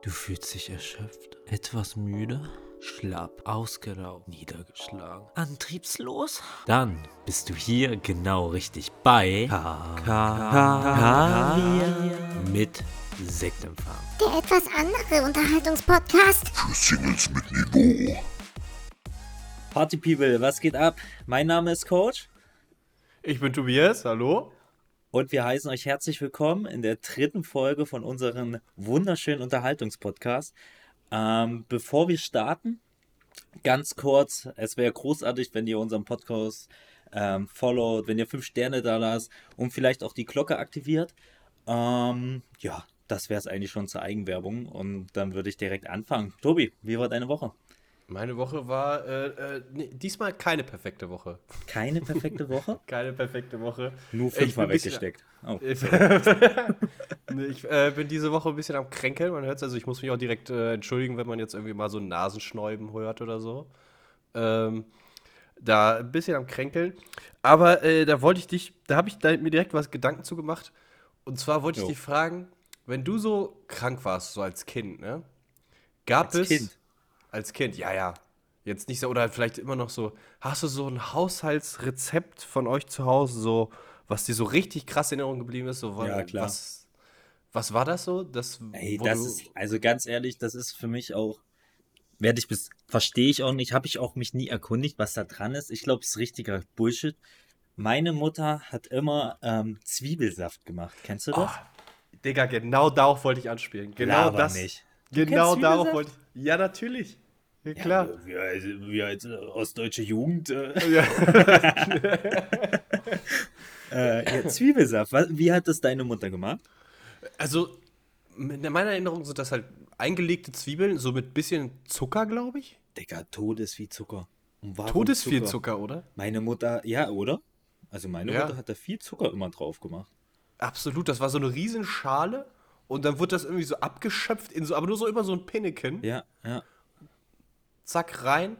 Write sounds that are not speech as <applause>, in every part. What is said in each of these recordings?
Du fühlst dich erschöpft, etwas müde, schlapp, ausgelaugt, niedergeschlagen, antriebslos? Dann bist du hier genau richtig bei Kaviar mit Sektempfang. Der etwas andere Unterhaltungspodcast. Für Singles mit Niveau. Party People, was geht ab? Mein Name ist Coach Ich bin Tobias, hallo. Und wir heißen euch herzlich willkommen in der dritten Folge von unserem wunderschönen Unterhaltungspodcast. Ähm, bevor wir starten, ganz kurz, es wäre großartig, wenn ihr unseren Podcast ähm, followt, wenn ihr fünf Sterne da lasst und vielleicht auch die Glocke aktiviert. Ähm, ja, das wäre es eigentlich schon zur Eigenwerbung und dann würde ich direkt anfangen. Tobi, wie war deine Woche? Meine Woche war äh, äh, nee, diesmal keine perfekte Woche. Keine perfekte Woche? <laughs> Keine perfekte Woche. Nur fünfmal weggesteckt. Oh. Ich, <laughs> Nee, ich äh, bin diese Woche ein bisschen am Kränkeln, man hört es. Also ich muss mich auch direkt äh, entschuldigen, wenn man jetzt irgendwie mal so ein Nasenschnäuben hört oder so. Ähm, da ein bisschen am Kränkeln. Aber äh, da wollte ich dich, da habe ich da mir direkt was Gedanken zu gemacht. Und zwar wollte ich Jo. dich fragen, wenn du so krank warst, so als Kind, ne? Gab Als es. Kind? Als Kind, ja, ja. Jetzt nicht so, oder vielleicht immer noch so. Hast du so ein Haushaltsrezept von euch zu Hause, so, was dir so richtig krass in Erinnerung geblieben ist? So, Ja, klar. Was, was war das so? Das, Ey, das ist, also ganz ehrlich, das ist für mich auch, werde ich bis, verstehe ich auch nicht, habe ich auch mich nie erkundigt, was da dran ist. Ich glaube, es ist richtiger Bullshit. Meine Mutter hat immer ähm, Zwiebelsaft gemacht. Kennst du das? Oh, Digga, genau darauf wollte ich anspielen. Genau Laber das. nicht. Genau darauf wollte ich. Ja, natürlich. Ja, klar. Wir, wir als äh, ostdeutsche Jugend. Äh, Ja. <laughs> äh, ja, Zwiebelsaft. Wie hat das deine Mutter gemacht? Also, in meiner Erinnerung sind das halt eingelegte Zwiebeln, so mit bisschen Zucker, glaube ich. Digga, Todes wie Zucker. Todes viel Zucker, oder? Meine Mutter, ja, oder? Also meine Ja. Mutter hat da viel Zucker immer drauf gemacht. Absolut, das war so eine riesen Schale und dann wird das irgendwie so abgeschöpft in so, aber nur so immer so ein Pinneken. Ja, ja. Zack, rein.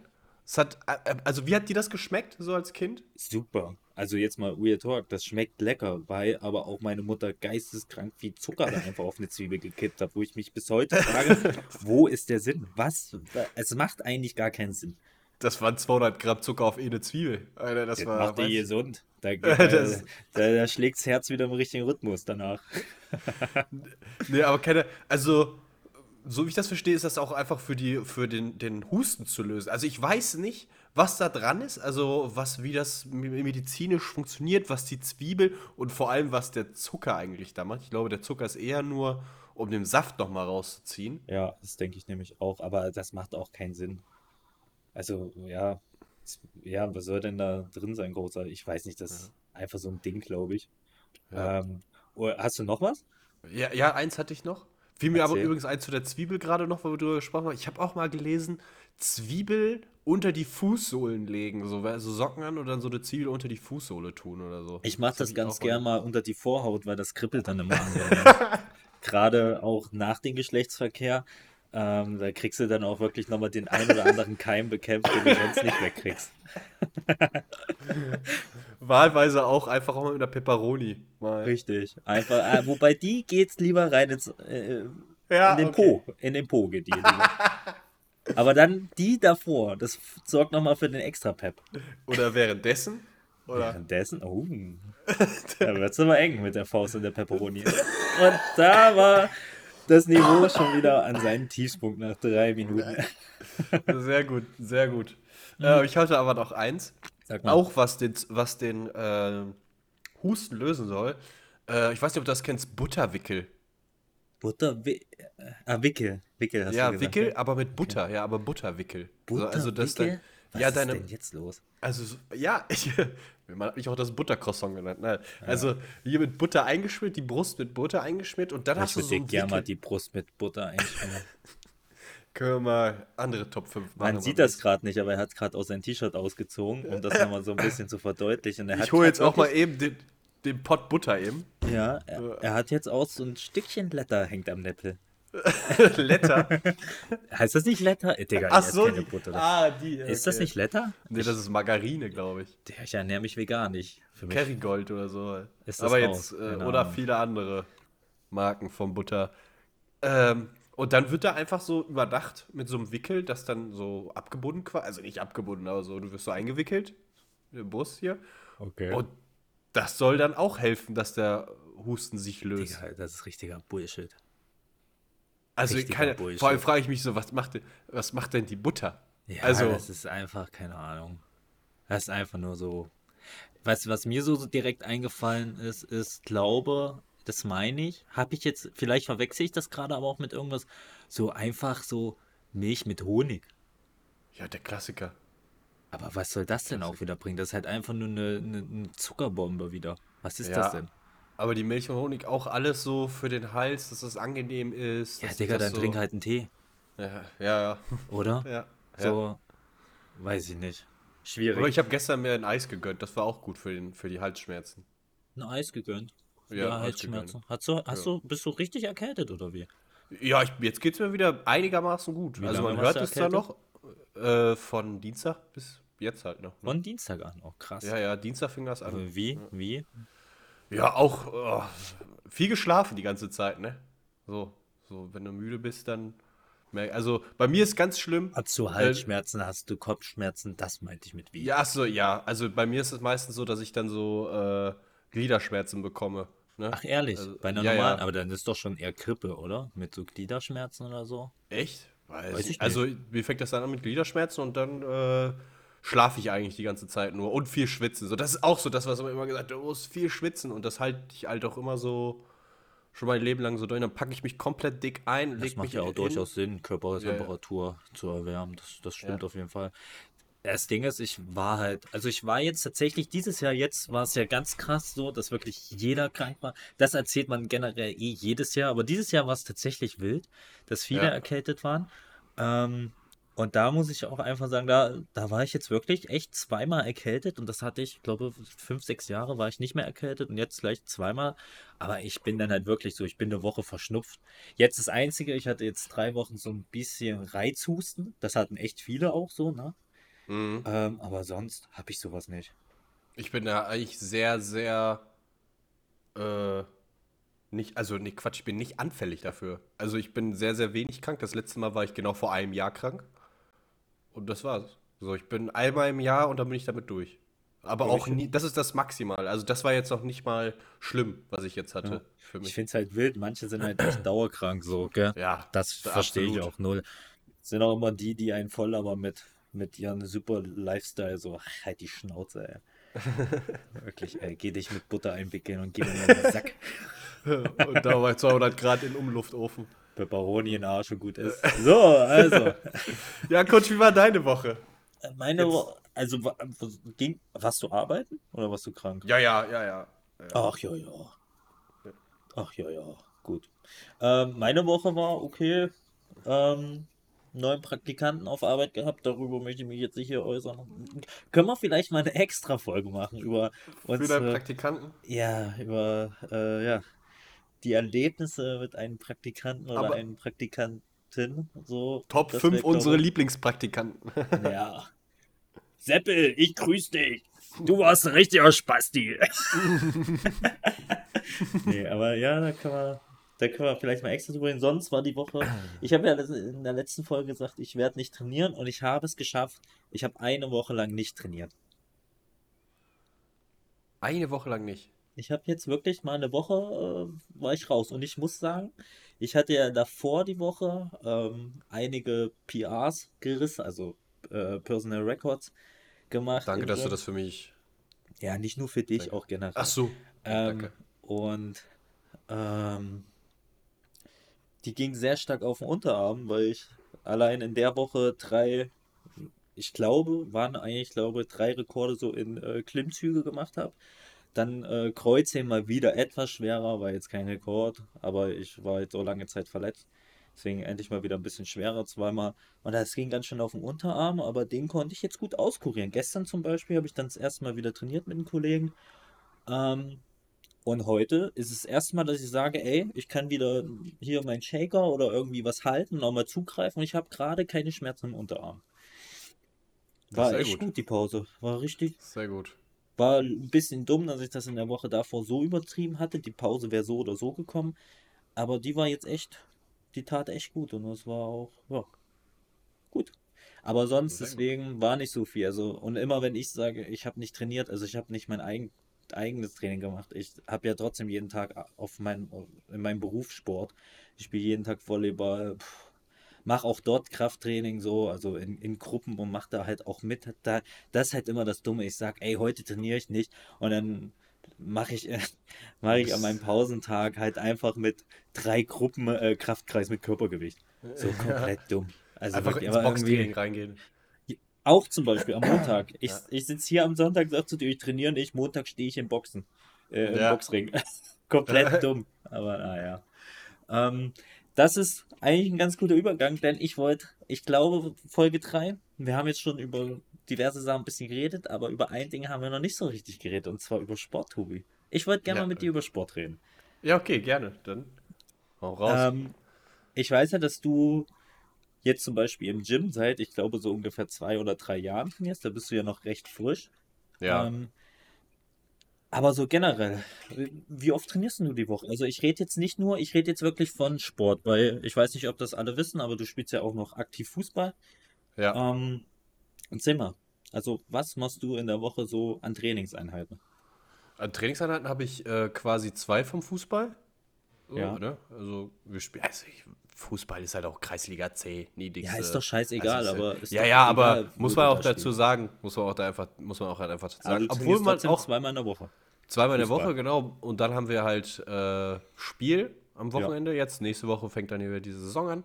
Es hat, äh, also wie hat dir das geschmeckt, so als Kind? Super. Also jetzt mal Real Talk, das schmeckt lecker, weil aber auch meine Mutter geisteskrank viel Zucker da einfach auf eine Zwiebel gekippt hat, wo ich mich bis heute frage, <laughs> wo ist der Sinn? Was? Es macht eigentlich gar keinen Sinn. Das waren 200 Gramm Zucker auf eine Zwiebel. Alter, das Das war. macht die weiß- gesund. Da, <laughs> Das- da, da schlägt das Herz wieder im richtigen Rhythmus danach. <laughs> Nee, aber keine. Also, so wie ich das verstehe, ist das auch einfach für, die, für den, den Husten zu lösen. Also, ich weiß nicht, was da dran ist, also was, wie das me- medizinisch funktioniert, was die Zwiebel und vor allem, was der Zucker eigentlich da macht. Ich glaube, der Zucker ist eher nur, um den Saft nochmal rauszuziehen. Ja, das denke ich nämlich auch, aber das macht auch keinen Sinn. Also, ja, ja, was soll denn da drin sein, großer? Ich weiß nicht, das ist einfach so ein Ding, glaube ich. Ja. Ähm, oh, hast du noch was? Ja, ja, eins hatte ich noch. Fiel mir aber Erzähl. übrigens eins zu der Zwiebel gerade noch, weil wir darüber gesprochen haben. Ich habe auch mal gelesen, Zwiebel unter die Fußsohlen legen. So also Socken an und dann so eine Zwiebel unter die Fußsohle tun oder so. Ich mache das ich ganz gern mal unter die Vorhaut, weil das kribbelt dann immer an <laughs> der Gerade auch nach dem Geschlechtsverkehr. Ähm, da kriegst du dann auch wirklich nochmal den ein oder anderen Keim bekämpft, den du sonst nicht wegkriegst. <laughs> Wahlweise auch einfach auch mal mit einer Peperoni. Richtig. Einfach, äh, wobei die geht's lieber rein ins, äh, Ja, in den okay. Po. In den Po geht die. Aber dann die davor, das sorgt nochmal für den extra Pep. Oder währenddessen. Oder? Währenddessen, oh, <laughs> da wird's aber eng mit der Faust und der Pepperoni. Und da war das Niveau schon wieder an seinen Tiefspunkt nach drei Minuten. <laughs> Sehr gut, sehr gut. Äh, ich hatte aber noch eins. Auch was den, was den äh, Husten lösen soll. Äh, ich weiß nicht, ob du das kennst, Butterwickel. Butter, äh, ah, Wickel. Wickel hast ja, du gesagt. Wickel, ne? aber mit Butter, ja, aber Butterwickel. Butter, also das Wickel? dann, Was ja, ist deine, denn jetzt los? also so- ja, ich, <laughs> man hat mich auch das Buttercroissant genannt. Nein, also hier mit Butter eingeschmiert, die Brust mit Butter eingeschmiert und dann Ich hast du würde so dir ein gerne mal die Brust mit Butter einschmieren. <laughs> Können wir mal andere Top 5 machen. Man sieht das gerade nicht, aber er hat gerade auch sein T-Shirt ausgezogen, um das <laughs> nochmal so ein bisschen zu verdeutlichen. Er Ich hole jetzt auch mal eben den, den Pott Butter eben. Ja, er, er hat jetzt auch so ein Stückchen Letter hängt am Nippel. <laughs> <laughs> Letter. Heißt das nicht Letter? Äh, Digga, Ach so, keine die, Butter. ah, die. Ist das okay. nicht Letter? Nee, das ist Margarine, glaube ich. Der, ich ernähre mich vegan nicht. Kerrygold oder so. Ist das Aber jetzt, äh, oder viele andere Marken von Butter. Ähm, Und dann wird da einfach so überdacht mit so einem Wickel, das dann so abgebunden quasi, also nicht abgebunden, aber so, du wirst so eingewickelt im Bus hier. Okay. Und das soll dann auch helfen, dass der Husten sich löst. Digga, das ist richtiger Bullshit. Also keine, Bullshit. vor allem frage ich mich so, was macht, denn- was macht denn die Butter? Ja, also, das ist einfach, keine Ahnung. Das ist einfach nur so. Weißt du, was mir so direkt eingefallen ist, ist, glaube, das meine ich, habe ich jetzt, vielleicht verwechsel ich das gerade aber auch mit irgendwas, so einfach so Milch mit Honig. ja, der Klassiker. Aber was soll das denn auch wieder bringen? Das ist halt einfach nur eine, eine, eine Zuckerbombe wieder. Was ist Ja, das denn? Aber die Milch und Honig auch alles so für den Hals, dass das angenehm ist. Ja, Digga, dann so, trink halt einen Tee, Ja, ja, ja. oder? <laughs> ja, ja. So, weiß ich nicht. Schwierig. Aber ich habe gestern mir ein Eis gegönnt, das war auch gut für, den, für die Halsschmerzen. ein Eis gegönnt. Ja, Ja, Halsschmerzen. Hast du, hast Ja. du, bist du richtig erkältet oder wie? Ja, ich, jetzt geht's mir wieder einigermaßen gut. Wie also man hört es zwar noch äh, von Dienstag bis jetzt halt noch. Ne? Von Dienstag an. Oh, krass. Ja, ja, Dienstag fing das an. Aber Wie? Wie? Ja, auch oh, viel geschlafen die ganze Zeit, ne? So, so, wenn du müde bist, dann. merk- Also bei mir ist ganz schlimm. Hast du Halsschmerzen, hast du Kopfschmerzen? Das meinte ich mit wie. Ja, so, ja. Also bei mir ist es meistens so, dass ich dann so äh, Gliederschmerzen bekomme. Ne? Ach ehrlich, Also, bei einer ja, normalen, ja. aber dann ist doch schon eher Grippe, oder? Mit so Gliederschmerzen oder so. Echt? Weiß, Weiß ich ich Also mir fängt das dann an mit Gliederschmerzen und dann äh, schlafe ich eigentlich die ganze Zeit nur und viel schwitzen. So, das ist auch so das, was man immer gesagt hat, du musst viel schwitzen und das halte ich halt auch immer so schon mein Leben lang so durch. Dann packe ich mich komplett dick ein, Das leg macht mich ja auch hin. durchaus Sinn, Körpertemperatur zu erwärmen. Das, das stimmt Ja. auf jeden Fall. Das Ding ist, ich war halt, also ich war jetzt tatsächlich dieses Jahr, jetzt war es ja ganz krass so, dass wirklich jeder krank war. Das erzählt man generell eh jedes Jahr, aber dieses Jahr war es tatsächlich wild, dass viele Ja. erkältet waren. Ähm, und da muss ich auch einfach sagen, da, da war ich jetzt wirklich echt zweimal erkältet und das hatte ich, glaube fünf, sechs Jahre war ich nicht mehr erkältet und jetzt gleich zweimal. Aber ich bin dann halt wirklich so, ich bin eine Woche verschnupft. Jetzt das Einzige, ich hatte jetzt drei Wochen so ein bisschen Reizhusten. Das hatten echt viele auch so, ne? Mhm. Ähm, aber sonst habe ich sowas nicht. Ich bin da eigentlich sehr, sehr äh, nicht, also nee, Quatsch, ich bin nicht anfällig dafür. Also ich bin sehr, sehr wenig krank. Das letzte Mal war ich genau vor einem Jahr krank. Und das war's. So, ich bin einmal im Jahr und dann bin ich damit durch. Aber auch nie, das ist das Maximal. Also das war jetzt noch nicht mal schlimm, was ich jetzt hatte Ja. Ich finde es halt wild, manche sind halt echt <clears throat> dauerkrank so, gell? Ja, Das da- verstehe ich auch null. Sind auch immer die, die einen voll aber mit, mit ihrem super Lifestyle so, halt die Schnauze, ey. <laughs> Wirklich, ey, geh dich mit Butter einwickeln und geh mir in den Sack. <laughs> und da bei 200 Grad in Umluftofen. Pepperoni in Arsch und gut <laughs> ist. So, also. <laughs> Ja, Coach, wie war deine Woche? Meine, Jetzt- Wo- also ging, warst du arbeiten oder warst du krank? Ja, ja, ja, ja. Ach ja, ja. Ach ja, ja, gut. Ähm, meine Woche war okay. Ähm, neuen Praktikanten auf Arbeit gehabt, darüber möchte ich mich jetzt nicht hier äußern. Können wir vielleicht mal eine extra Folge machen über Für deinen unsere, Praktikanten? ja, über, äh, ja, die Erlebnisse mit einem Praktikanten oder Aber- einer Praktikantin, so. Top Das 5 wär, glaub unsere ich- Lieblingspraktikanten. Ja. <laughs> Seppel, ich grüß dich. Du warst ein richtiger Spasti. <laughs> nee, aber ja, da können wir, da können wir vielleicht mal extra drüber reden. Sonst war die Woche, ich habe ja in der letzten Folge gesagt, ich werde nicht trainieren und ich habe es geschafft. Ich habe eine Woche lang nicht trainiert. Eine Woche lang nicht. Ich habe jetzt wirklich mal eine Woche, äh, war ich raus. Und ich muss sagen, ich hatte ja davor die Woche ähm, einige PRs gerissen, also äh, Personal Records gemacht. Danke, dass du Gym. das für mich. Ja, nicht nur für dich, Danke. auch generell. Ach so. Ähm, danke. Und ähm, die ging sehr stark auf den Unterarm, weil ich allein in der Woche drei, ich glaube, waren eigentlich, ich glaube, drei Rekorde so in äh, Klimmzüge gemacht habe. Dann äh, Kreuzheben mal wieder etwas schwerer, war jetzt kein Rekord, aber ich war jetzt so lange Zeit verletzt. Deswegen endlich mal wieder ein bisschen schwerer zweimal. Und das ging ganz schön auf den Unterarm, aber den konnte ich jetzt gut auskurieren. Gestern zum Beispiel habe ich dann das erste Mal wieder trainiert mit einem Kollegen. Ähm, und heute ist es das erste Mal, dass ich sage, ey, ich kann wieder hier meinen Shaker oder irgendwie was halten, nochmal zugreifen und ich habe gerade keine Schmerzen im Unterarm. War echt gut. gut. die Pause. War richtig, Sehr gut. War ein bisschen dumm, dass ich das in der Woche davor so übertrieben hatte. Die Pause wäre so oder so gekommen. Aber die war jetzt echt die tat echt gut und das war auch, ja, gut. Aber sonst deswegen war nicht so viel. Also, und immer wenn ich sage, ich habe nicht trainiert, also ich habe nicht mein eigen, eigenes Training gemacht. Ich habe ja trotzdem jeden Tag auf mein, in meinem Berufssport. Ich spiele jeden Tag Volleyball, mache auch dort Krafttraining so, also in, in Gruppen und mache da halt auch mit. Da, das ist halt immer das Dumme. Ich sage, ey, heute trainiere ich nicht und dann mache ich, <laughs> mache ich an meinem Pausentag halt einfach mit drei Gruppen äh, Kraftkreis mit Körpergewicht. So komplett dumm. Also Einfach wirklich, ins Boxtraining reingehen. auch zum Beispiel am Montag. <clears throat> Ich, Ja. ich sitze hier am Sonntag, sag zu dir, ich trainiere nicht. Montag stehe ich im Boxen. Äh, Im Ja. Boxring. <laughs> Komplett <laughs> dumm. Aber naja. Ähm, das ist eigentlich ein ganz guter Übergang, denn ich wollte, ich glaube, Folge 3, wir haben jetzt schon über diverse Sachen ein bisschen geredet, aber über ein Ding haben wir noch nicht so richtig geredet, und zwar über Sport, Tobi. Ich wollte gerne Ja. mal mit dir über Sport reden. Ja, okay, gerne. Dann hau raus. Ähm, ich weiß ja, dass du jetzt zum Beispiel im Gym seit, ich glaube, so ungefähr zwei oder drei Jahren trainierst. Da bist du ja noch recht frisch. ja. Ähm, aber so generell, wie oft trainierst du die Woche? Also ich rede jetzt nicht nur, ich rede jetzt wirklich von Sport, weil ich weiß nicht, ob das alle wissen, aber du spielst ja auch noch aktiv Fußball. ja. Ähm, erzähl mal, also was machst du in der Woche so an Trainingseinheiten? An Trainingseinheiten habe ich äh, quasi zwei vom Fußball. So, Ja. Ne? Also wir spielen. Also ich, Fußball ist halt auch Kreisliga C, niedrigste. Ja, ist doch scheißegal, also ist aber ist ja, ja, aber egal, muss man auch da dazu sagen, muss man auch da einfach, muss man auch halt einfach dazu Aber sagen. du Obwohl man auch zweimal in der Woche. zweimal in der. Woche, genau. Und dann haben wir halt äh, Spiel am Wochenende. Jetzt nächste Woche fängt dann hier diese Saison an.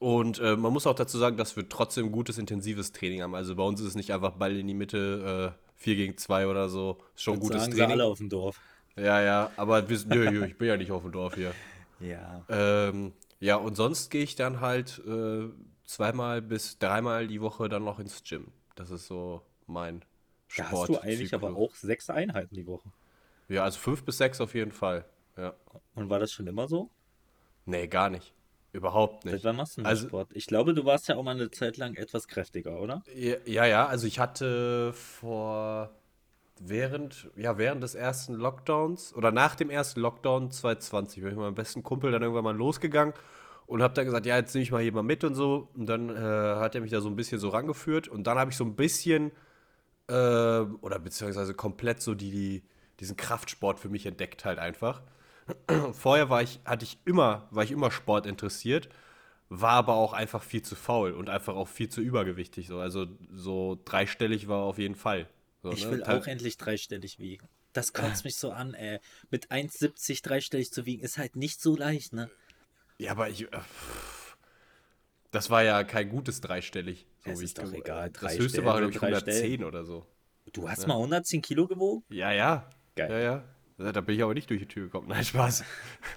Und äh, man muss auch dazu sagen, dass wir trotzdem gutes, intensives Training haben. Also bei uns ist es nicht einfach Ball in die Mitte, äh, 4 gegen 2 oder so. Ist schon gutes sagen Training. alle auf dem Dorf. Ja, ja, aber wir, nö, nö, ich bin ja nicht auf dem Dorf hier. Ja. Ähm, ja, und sonst gehe ich dann halt äh, zweimal bis dreimal die Woche dann noch ins Gym. Das ist so mein Da Sport. hast du eigentlich aber auch sechs Einheiten die Woche. Ja, also fünf bis sechs auf jeden Fall. Ja. Und war das schon immer so? Nee, gar nicht. Überhaupt Seit nicht. wann machst du denn Also- Sport? Ich glaube, du warst ja auch mal eine Zeit lang etwas kräftiger, oder? Ja, ja, also ich hatte vor während, ja, während des ersten Lockdowns oder nach dem ersten Lockdown 2020 bin ich mit meinem besten Kumpel dann irgendwann mal losgegangen und habe dann gesagt, ja, jetzt nehme ich mal jemand mit und so. Und dann äh, hat er mich da so ein bisschen so rangeführt und dann habe ich so ein bisschen äh, oder beziehungsweise komplett so die, die, diesen Kraftsport für mich entdeckt halt einfach. <clears throat> Vorher war ich, hatte ich immer, war ich immer Sport interessiert, war aber auch einfach viel zu faul und einfach auch viel zu übergewichtig. So. Also so dreistellig war auf jeden Fall. So, Ich ne? will Teil- auch endlich dreistellig wiegen. Das kotzt mich so an, ey. Mit 1,70 dreistellig zu wiegen ist halt nicht so leicht, ne? Ja, aber ich. äh, Das war ja kein gutes dreistellig. So Es wie ist ich doch egal, Das höchste war, glaube ich, sind drei 110 Stellen. oder so. Du hast mal 110 Kilo gewogen? Ja, ja. Geil. Ja, ja. Ja, Da bin ich aber nicht durch die Tür gekommen. <laughs> Nein, Spaß.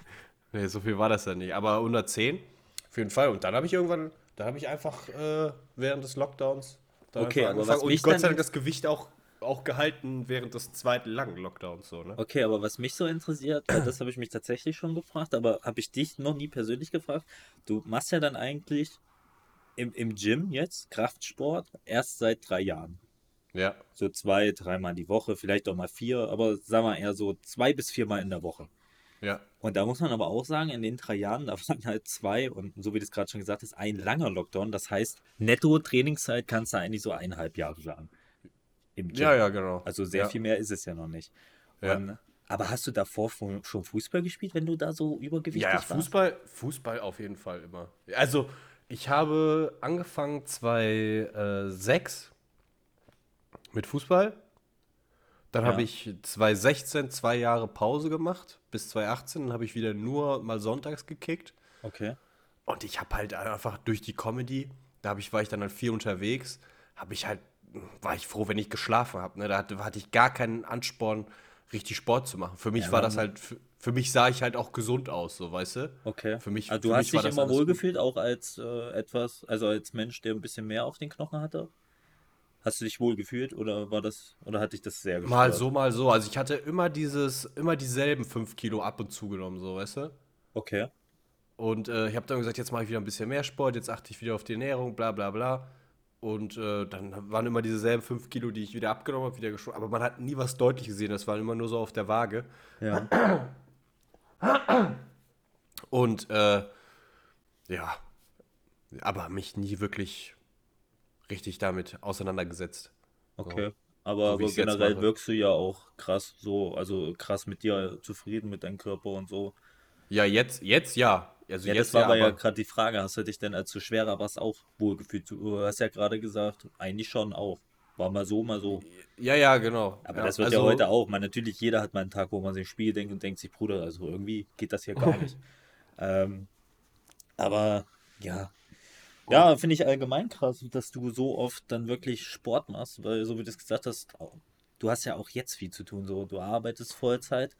<laughs> nee, so viel war das dann nicht. Aber 110 auf jeden Fall. Und dann habe ich irgendwann, da habe ich einfach äh, während des Lockdowns. Okay, aber was Und Gott sei Dank das Gewicht auch, auch gehalten während des zweiten langen Lockdowns. So, ne? Okay, aber was mich so interessiert, das habe ich mich tatsächlich schon gefragt, aber habe ich dich noch nie persönlich gefragt. Du machst ja dann eigentlich im, im Gym jetzt Kraftsport erst seit drei Jahren. Ja. So zwei, dreimal die Woche, vielleicht auch mal vier, aber sagen wir eher so zwei bis viermal in der Woche. Ja. Und da muss man aber auch sagen, in den drei Jahren, da waren halt zwei und so wie du es gerade schon gesagt hast, ein langer Lockdown. Das heißt, netto Trainingszeit kannst du eigentlich so eineinhalb Jahre sagen. Im Gym. Ja, ja, genau. Also sehr ja. viel mehr ist es ja noch nicht. Ja. Und, aber hast du davor schon Fußball gespielt, wenn du da so übergewichtig Ja, ja, warst? Fußball, Fußball auf jeden Fall immer. Also, ich habe angefangen 2006 mit Fußball. Dann Ja. habe ich 2016 zwei Jahre Pause gemacht. Bis 2018 Dann habe ich wieder nur mal sonntags gekickt. Okay. Und ich habe halt einfach durch die Comedy, da ich, war ich dann halt viel unterwegs, habe ich halt, war ich froh, wenn ich geschlafen habe. Ne? Da hatte, hatte ich gar keinen Ansporn, richtig Sport zu machen. Für mich Ja, war das halt, für, für mich sah ich halt auch gesund aus, so weißt du? Okay. Für mich, also du hast dich immer wohlgefühlt, auch als äh, etwas, also als Mensch, der ein bisschen mehr auf den Knochen hatte? Hast du dich wohl gefühlt oder war das, oder hat dich das sehr gestört? Mal so, mal so. Also ich hatte immer dieses, immer dieselben 5 Kilo ab und zu genommen, so, weißt du? Okay. Und äh, ich habe dann gesagt, jetzt mache ich wieder ein bisschen mehr Sport, jetzt achte ich wieder auf die Ernährung, bla bla bla. Und äh, dann waren immer dieselben 5 Kilo, die ich wieder abgenommen habe, wieder geschwommen. Aber man hat nie was deutlich gesehen, das war immer nur so auf der Waage. Ja. Und äh, ja, aber mich nie wirklich richtig damit auseinandergesetzt. Okay. So, Aber, so aber generell wirkst du ja auch krass so, also krass mit dir zufrieden mit deinem Körper und so. Ja, jetzt, jetzt ja. Also Ja, das war aber ja gerade die Frage, hast du dich denn als du schwerer warst auch wohlgefühlt? Du hast ja gerade gesagt, eigentlich schon auch. War mal so, mal so. Ja, ja, genau. Aber ja, das wird also, ja heute auch. Man, natürlich, jeder hat mal einen Tag, wo man sich im Spiel denkt und denkt sich, Bruder, also irgendwie geht das hier gar nicht. <laughs> ähm, aber ja. Ja, finde ich allgemein krass, dass du so oft dann wirklich Sport machst, weil so wie du es gesagt hast, du hast ja auch jetzt viel zu tun. So, du arbeitest Vollzeit.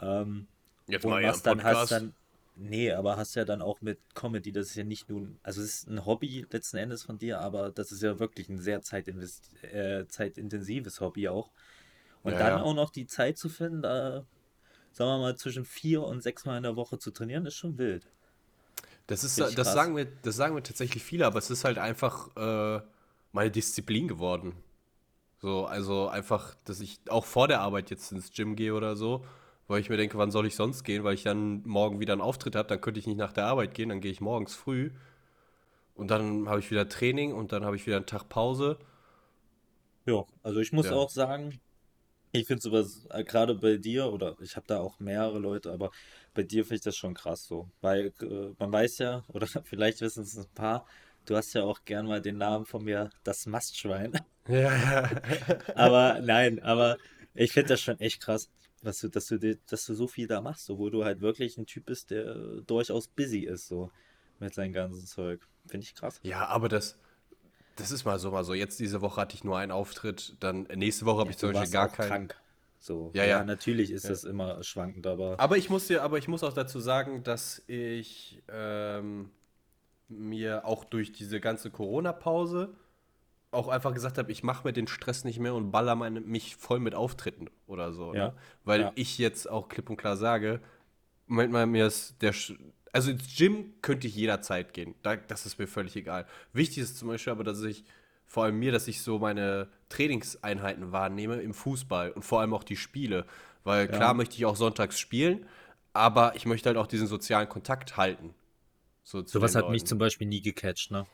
Ähm, Jetzt und mal ja was einen dann hast dann. Nee, aber hast ja dann auch mit Comedy, das ist ja nicht nur, also es ist ein Hobby letzten Endes von dir, aber das ist ja wirklich ein sehr zeitinvest, äh, zeitintensives Hobby auch. Und Ja, dann ja. auch noch die Zeit zu finden, da, sagen wir mal, zwischen vier und sechs Mal in der Woche zu trainieren, ist schon wild. Das ist, Richtig das krass. sagen wir, das sagen wir tatsächlich viele, aber es ist halt einfach äh, meine Disziplin geworden. So, also einfach, dass ich auch vor der Arbeit jetzt ins Gym gehe oder so, weil ich mir denke, wann soll ich sonst gehen, weil ich dann morgen wieder einen Auftritt habe, dann könnte ich nicht nach der Arbeit gehen, dann gehe ich morgens früh und dann habe ich wieder Training und dann habe ich wieder einen Tag Pause. Ja, also ich muss Ja. auch sagen, ich finde sowas, äh, gerade bei dir, oder ich habe da auch mehrere Leute, aber bei dir finde ich das schon krass so. Weil äh, man weiß ja, <laughs> oder vielleicht wissen es ein paar, du hast ja auch gern mal den Namen von mir, das Mastschwein. Ja, ja. <laughs> Aber nein, aber ich finde das schon echt krass, dass du, dass du, dass du so viel da machst, obwohl du halt wirklich ein Typ bist, der durchaus busy ist, so mit seinem ganzen Zeug. Finde ich krass. Ja, aber das, das ist mal so, mal so. Jetzt diese Woche hatte ich nur einen Auftritt, dann nächste Woche habe ich zum Beispiel gar keinen. krank. So, Ja, ja, ja. natürlich ist das immer schwankend, aber Aber ich muss dir, aber ich muss auch dazu sagen, dass ich ähm, mir auch durch diese ganze Corona-Pause auch einfach gesagt habe, ich mache mir den Stress nicht mehr und baller meine, mich voll mit Auftritten oder so. Ja. Ne? Weil Ja. ich jetzt auch klipp und klar sage, Moment mal, mir ist der, Sch- also ins Gym könnte ich jederzeit gehen. Da, das ist mir völlig egal. Wichtig ist zum Beispiel aber, dass ich, vor allem mir, dass ich so meine Trainingseinheiten wahrnehme im Fußball und vor allem auch die Spiele. Weil klar möchte ich auch sonntags spielen, aber ich möchte halt auch diesen sozialen Kontakt halten. So zu sowas den hat mich zum Beispiel nie gecatcht, ne?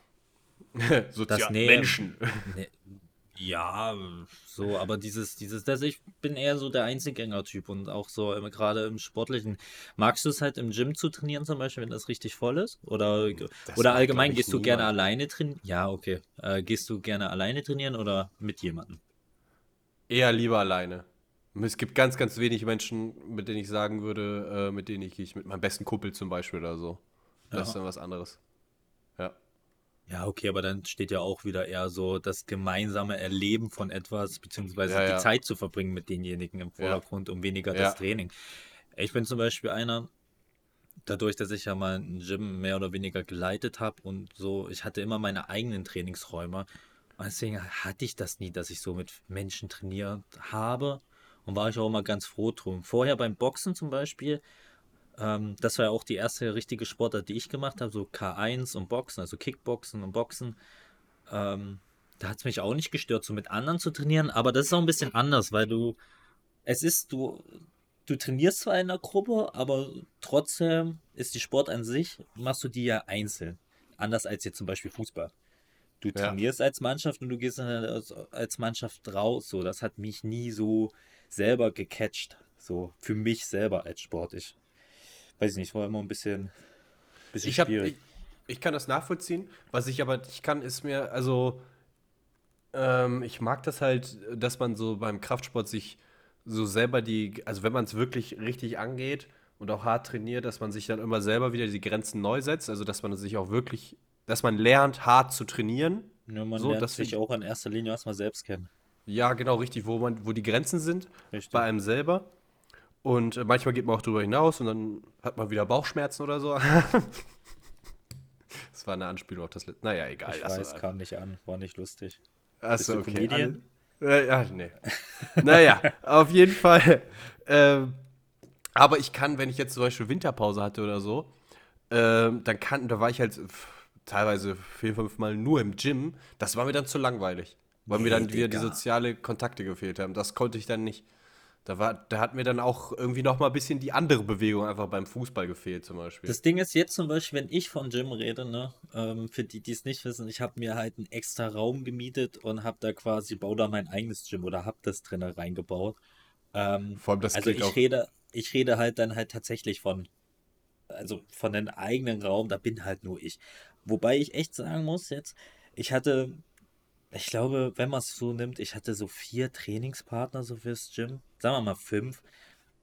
<laughs> Sozial das nee, Menschen. Nee, ja, so, aber dieses, dieses, das, ich bin eher so der Einzelgänger-Typ und auch so gerade im Sportlichen. Magst du es halt im Gym zu trainieren, zum Beispiel, wenn das richtig voll ist? Oder, Das oder allgemein, gehst du gerne niemand. alleine trainieren? Ja, okay. Äh, gehst du gerne alleine trainieren oder mit jemandem? Eher lieber alleine. Es gibt ganz, ganz wenig Menschen, mit denen ich sagen würde, äh, mit denen ich gehe ich mit meinem besten Kumpel zum Beispiel oder so. Das Ja. ist dann was anderes. Ja. Ja, okay, aber dann steht ja auch wieder eher so das gemeinsame Erleben von etwas, beziehungsweise Ja, die ja. Zeit zu verbringen mit denjenigen im Vordergrund und weniger das. Training. Ich bin zum Beispiel einer, dadurch, dass ich ja mal ein Gym mehr oder weniger geleitet habe und so, ich hatte immer meine eigenen Trainingsräume. Und deswegen hatte ich das nie, dass ich so mit Menschen trainiert habe. Und war ich auch immer ganz froh drum. Vorher beim Boxen zum Beispiel, ähm, das war ja auch die erste richtige Sportart, die ich gemacht habe, so K1 und Boxen, also Kickboxen und Boxen. Ähm, da hat es mich auch nicht gestört, so mit anderen zu trainieren, aber das ist auch ein bisschen anders, weil du, es ist, du, du trainierst zwar in einer Gruppe, aber trotzdem ist die Sport an sich, machst du die ja einzeln. Anders als jetzt zum Beispiel Fußball. Du Ja. trainierst als Mannschaft und du gehst dann als, als Mannschaft raus. So, das hat mich nie so selber gecatcht. So, für mich selber als Sport. Ich weiß ich nicht, war immer ein bisschen, bisschen Ich, hab, schwierig. ich, ich kann das nachvollziehen. Was ich aber ich kann, ist mir, also, ähm, ich mag das halt, dass man so beim Kraftsport sich so selber die, also wenn man es wirklich richtig angeht und auch hart trainiert, dass man sich dann immer selber wieder die Grenzen neu setzt. Also, dass man sich auch wirklich, dass man lernt, hart zu trainieren. Ja, man so, lernt das sich auch in erster Linie erstmal selbst kennen. Ja, genau, richtig, wo man, wo die Grenzen sind Richtig. bei einem selber. Und äh, manchmal geht man auch darüber hinaus und dann hat man wieder Bauchschmerzen oder so. <laughs> das war eine Anspielung auf das letzte. Naja, egal. Ich lass weiß, mal. kam nicht an, war nicht lustig. Achso, okay. Comedian? Äh, ja, nee. <laughs> naja, auf jeden Fall. Ähm, aber ich kann, wenn ich jetzt zum Beispiel Winterpause hatte oder so, ähm, dann kann, da war ich halt teilweise vier, fünf Mal nur im Gym. Das war mir dann zu langweilig. Weil mir Nee, dann wieder die Digga. soziale Kontakte gefehlt haben. Das konnte ich dann nicht. Da, war, da hat mir dann auch irgendwie noch mal ein bisschen die andere Bewegung einfach beim Fußball gefehlt zum Beispiel. Das Ding ist jetzt zum Beispiel, wenn ich von Gym rede, ne, ähm, für die, die es nicht wissen, ich habe mir halt einen extra Raum gemietet und habe da quasi, baue da mein eigenes Gym oder habe das drin reingebaut. Ähm, Vor allem das also ich auch- rede, ich rede halt dann halt tatsächlich von, also von einem eigenen Raum, da bin halt nur ich. Wobei ich echt sagen muss jetzt, ich hatte, ich glaube, wenn man es so nimmt, ich hatte so vier Trainingspartner so fürs Gym, sagen wir mal fünf.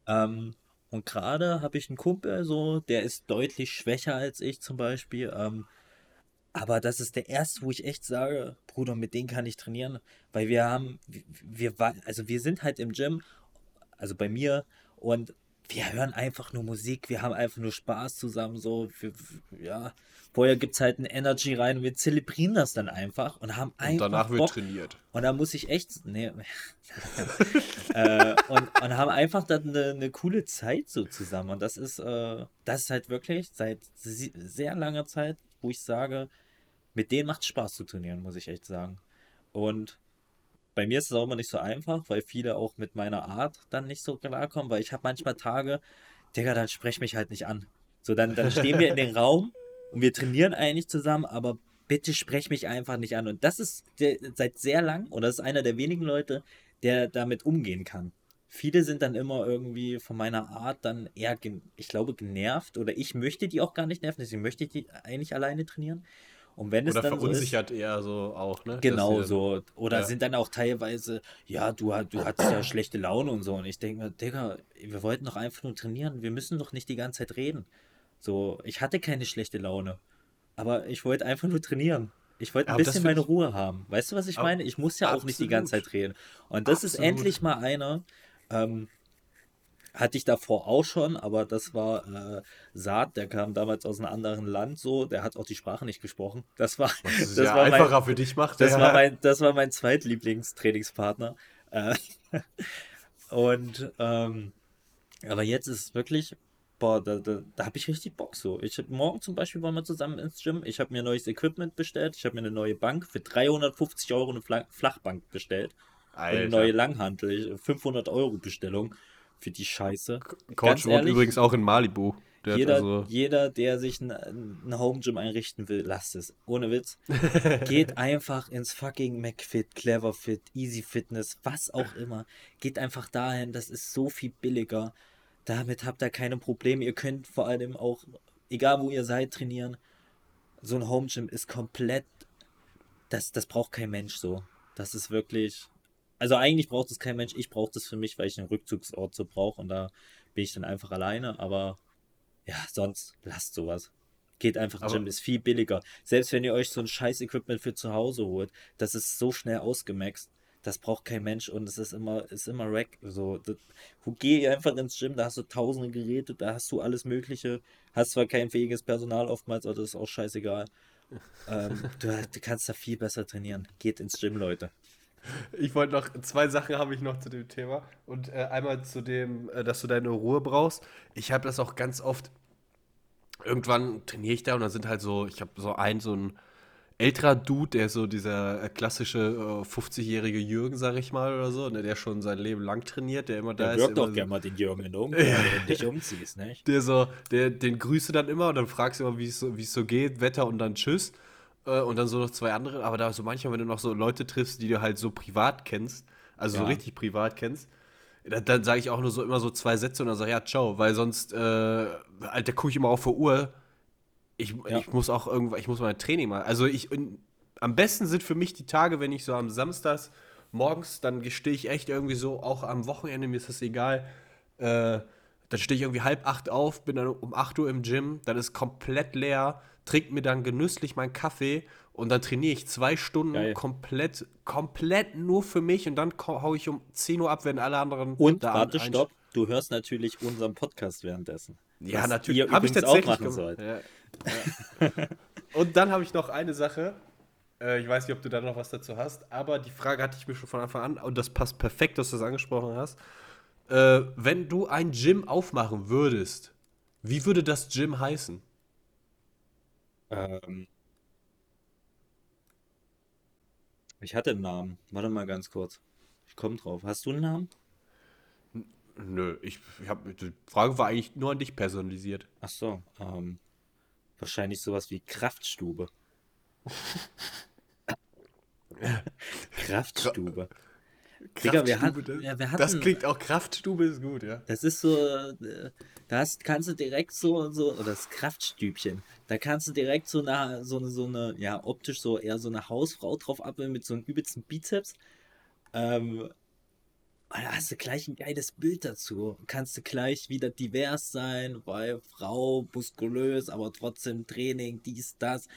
Ähm, und gerade habe ich einen Kumpel, so, der ist deutlich schwächer als ich zum Beispiel. Ähm, aber das ist der erste, wo ich echt sage, Bruder, mit dem kann ich trainieren, weil wir haben, wir, wir also wir sind halt im Gym, also bei mir, und wir hören einfach nur Musik, wir haben einfach nur Spaß zusammen, so, wir, ja. Vorher gibt es halt ein Energy rein und wir zelebrieren das dann einfach und haben Und einfach danach wird Bock. trainiert. Und da muss ich echt, nee, <laughs> äh, und, und haben einfach dann eine, eine coole Zeit so zusammen. Und das ist, äh, das ist halt wirklich seit sehr langer Zeit, wo ich sage, mit denen macht Spaß zu trainieren, muss ich echt sagen. Und bei mir ist es auch immer nicht so einfach, weil viele auch mit meiner Art dann nicht so klarkommen, weil ich habe manchmal Tage, Digga, dann sprech mich halt nicht an. So, dann, dann stehen wir in den Raum und wir trainieren eigentlich zusammen, aber bitte sprech mich einfach nicht an. Und das ist der, seit sehr lang, oder das ist einer der wenigen Leute, der damit umgehen kann. Viele sind dann immer irgendwie von meiner Art dann eher, ich glaube, genervt oder ich möchte die auch gar nicht nerven, deswegen möchte ich die eigentlich alleine trainieren. Und wenn es Oder dann so ist, verunsichert eher so auch, ne? Genau dann- so. Oder ja. sind dann auch teilweise, ja, du, du hattest ja schlechte Laune und so. Und ich denke mir, Digga, wir wollten doch einfach nur trainieren. Wir müssen doch nicht die ganze Zeit reden. So, ich hatte keine schlechte Laune. Aber ich wollte einfach nur trainieren. Ich wollte ein Aber bisschen meine ich- Ruhe haben. Weißt du, was ich meine? Ich muss ja auch nicht die ganze absolut. Zeit reden. Und das ist Absolut. endlich mal einer, ähm, hatte ich davor auch schon, aber das war äh, Saad, der kam damals aus einem anderen Land so, der hat auch die Sprache nicht gesprochen. Das war, das ja war mein, einfacher für dich macht. das ja. war mein, das war mein Zweitlieblingstrainingspartner. Äh, <laughs> und ähm, aber jetzt ist es wirklich, boah, da, da, da habe ich richtig Bock so. Ich hab, morgen zum Beispiel wollen wir zusammen ins Gym. Ich habe mir neues Equipment bestellt. Ich habe mir eine neue Bank für 350 Euro eine Fla Flachbank bestellt. Und eine Alter. neue Langhantel. Ich- 500 Euro Bestellung für die Scheiße. Coach wohnt übrigens auch in Malibu. Der jeder, also, jeder, der sich ein, ein Home Gym einrichten will, lasst es. Ohne Witz. <laughs> Geht einfach ins fucking McFit, Cleverfit, Easy Fitness, was auch immer. Geht einfach dahin, das ist so viel billiger. Damit habt ihr keine Probleme. Ihr könnt vor allem auch, egal wo ihr seid, trainieren. So ein Home Gym ist komplett, das, das braucht kein Mensch so. Das ist wirklich, also eigentlich braucht es kein Mensch. Ich brauche das für mich, weil ich einen Rückzugsort so brauche und da bin ich dann einfach alleine. Aber ja, sonst lasst sowas. Geht einfach ins Gym, ist viel billiger. Selbst wenn ihr euch so ein scheiß Equipment für zu Hause holt, das ist so schnell ausgemaxt. Das braucht kein Mensch und es ist immer, ist immer rack. So, das, geh einfach ins Gym, da hast du tausende Geräte, da hast du alles Mögliche. Hast zwar kein fähiges Personal oftmals, aber das ist auch scheißegal. ähm, du, du kannst da viel besser trainieren. Geht ins Gym, Leute. Ich wollte noch, zwei Sachen habe ich noch zu dem Thema. Und äh, einmal zu dem, äh, dass du deine Ruhe brauchst. Ich habe das auch ganz oft. Irgendwann trainiere ich da und dann sind halt so, ich habe so einen, so ein älterer Dude, der so dieser äh, klassische äh, 50-jährige Jürgen, sag ich mal, oder so, ne, der schon sein Leben lang trainiert, der immer da Der ist. wirkt doch so- gerne mal den Jürgen in der Umkleide, wenn du dich umziehst, nicht? Der so, der, den grüße dann immer und dann fragst du immer, wie so, wie es so geht, Wetter und dann Tschüss. Äh, und dann so noch zwei andere. Aber da so manchmal, wenn du noch so Leute triffst, die du halt so privat kennst, also so Ja. richtig privat kennst, dann, dann sage ich auch nur so immer so zwei Sätze und dann sage ich, ja, ciao, weil sonst, äh, Alter, gucke ich immer auf die Uhr. Ich, Ja. ich muss auch irgendwann, ich muss mein Training machen. Also ich, und am besten sind für mich die Tage, wenn ich so am Samstags morgens, dann stehe ich echt irgendwie so, auch am Wochenende, mir ist das egal, äh, dann stehe ich irgendwie halb acht auf, bin dann um 8 Uhr im Gym, dann ist komplett leer, trinke mir dann genüsslich meinen Kaffee und dann trainiere ich zwei Stunden Geil. komplett, komplett nur für mich und dann ko- hau ich um 10 Uhr ab, wenn alle anderen Und da warte, stopp, du hörst natürlich unseren Podcast währenddessen. Ja, natürlich. Habe ich tatsächlich auch machen sollt. Ja. Ja. und dann habe ich noch eine Sache. Äh, ich weiß nicht, ob du da noch was dazu hast, aber die Frage hatte ich mir schon von Anfang an und das passt perfekt, dass du das angesprochen hast. Äh, wenn du ein Gym aufmachen würdest, wie würde das Gym heißen? Ähm, ich hatte einen Namen. Warte mal ganz kurz. Ich komme drauf. Hast du einen Namen? Nö, ich, ich hab, die Frage war eigentlich nur an dich personalisiert. Ach so, ähm, wahrscheinlich sowas wie Kraftstube. <laughs> Kraftstube. Digga, wir Kraftstube, ja, wir hatten, das klingt auch Kraftstube ist gut, ja. Das ist so, äh, da hast, kannst du direkt so, so, oder das Kraftstübchen, da kannst du direkt so eine, so eine, so eine, ja, optisch so eher so eine Hausfrau drauf abbilden mit so einem übelsten Bizeps. Ähm, und da hast du gleich ein geiles Bild dazu. Kannst du gleich wieder divers sein, weil Frau, muskulös, aber trotzdem Training, dies, das.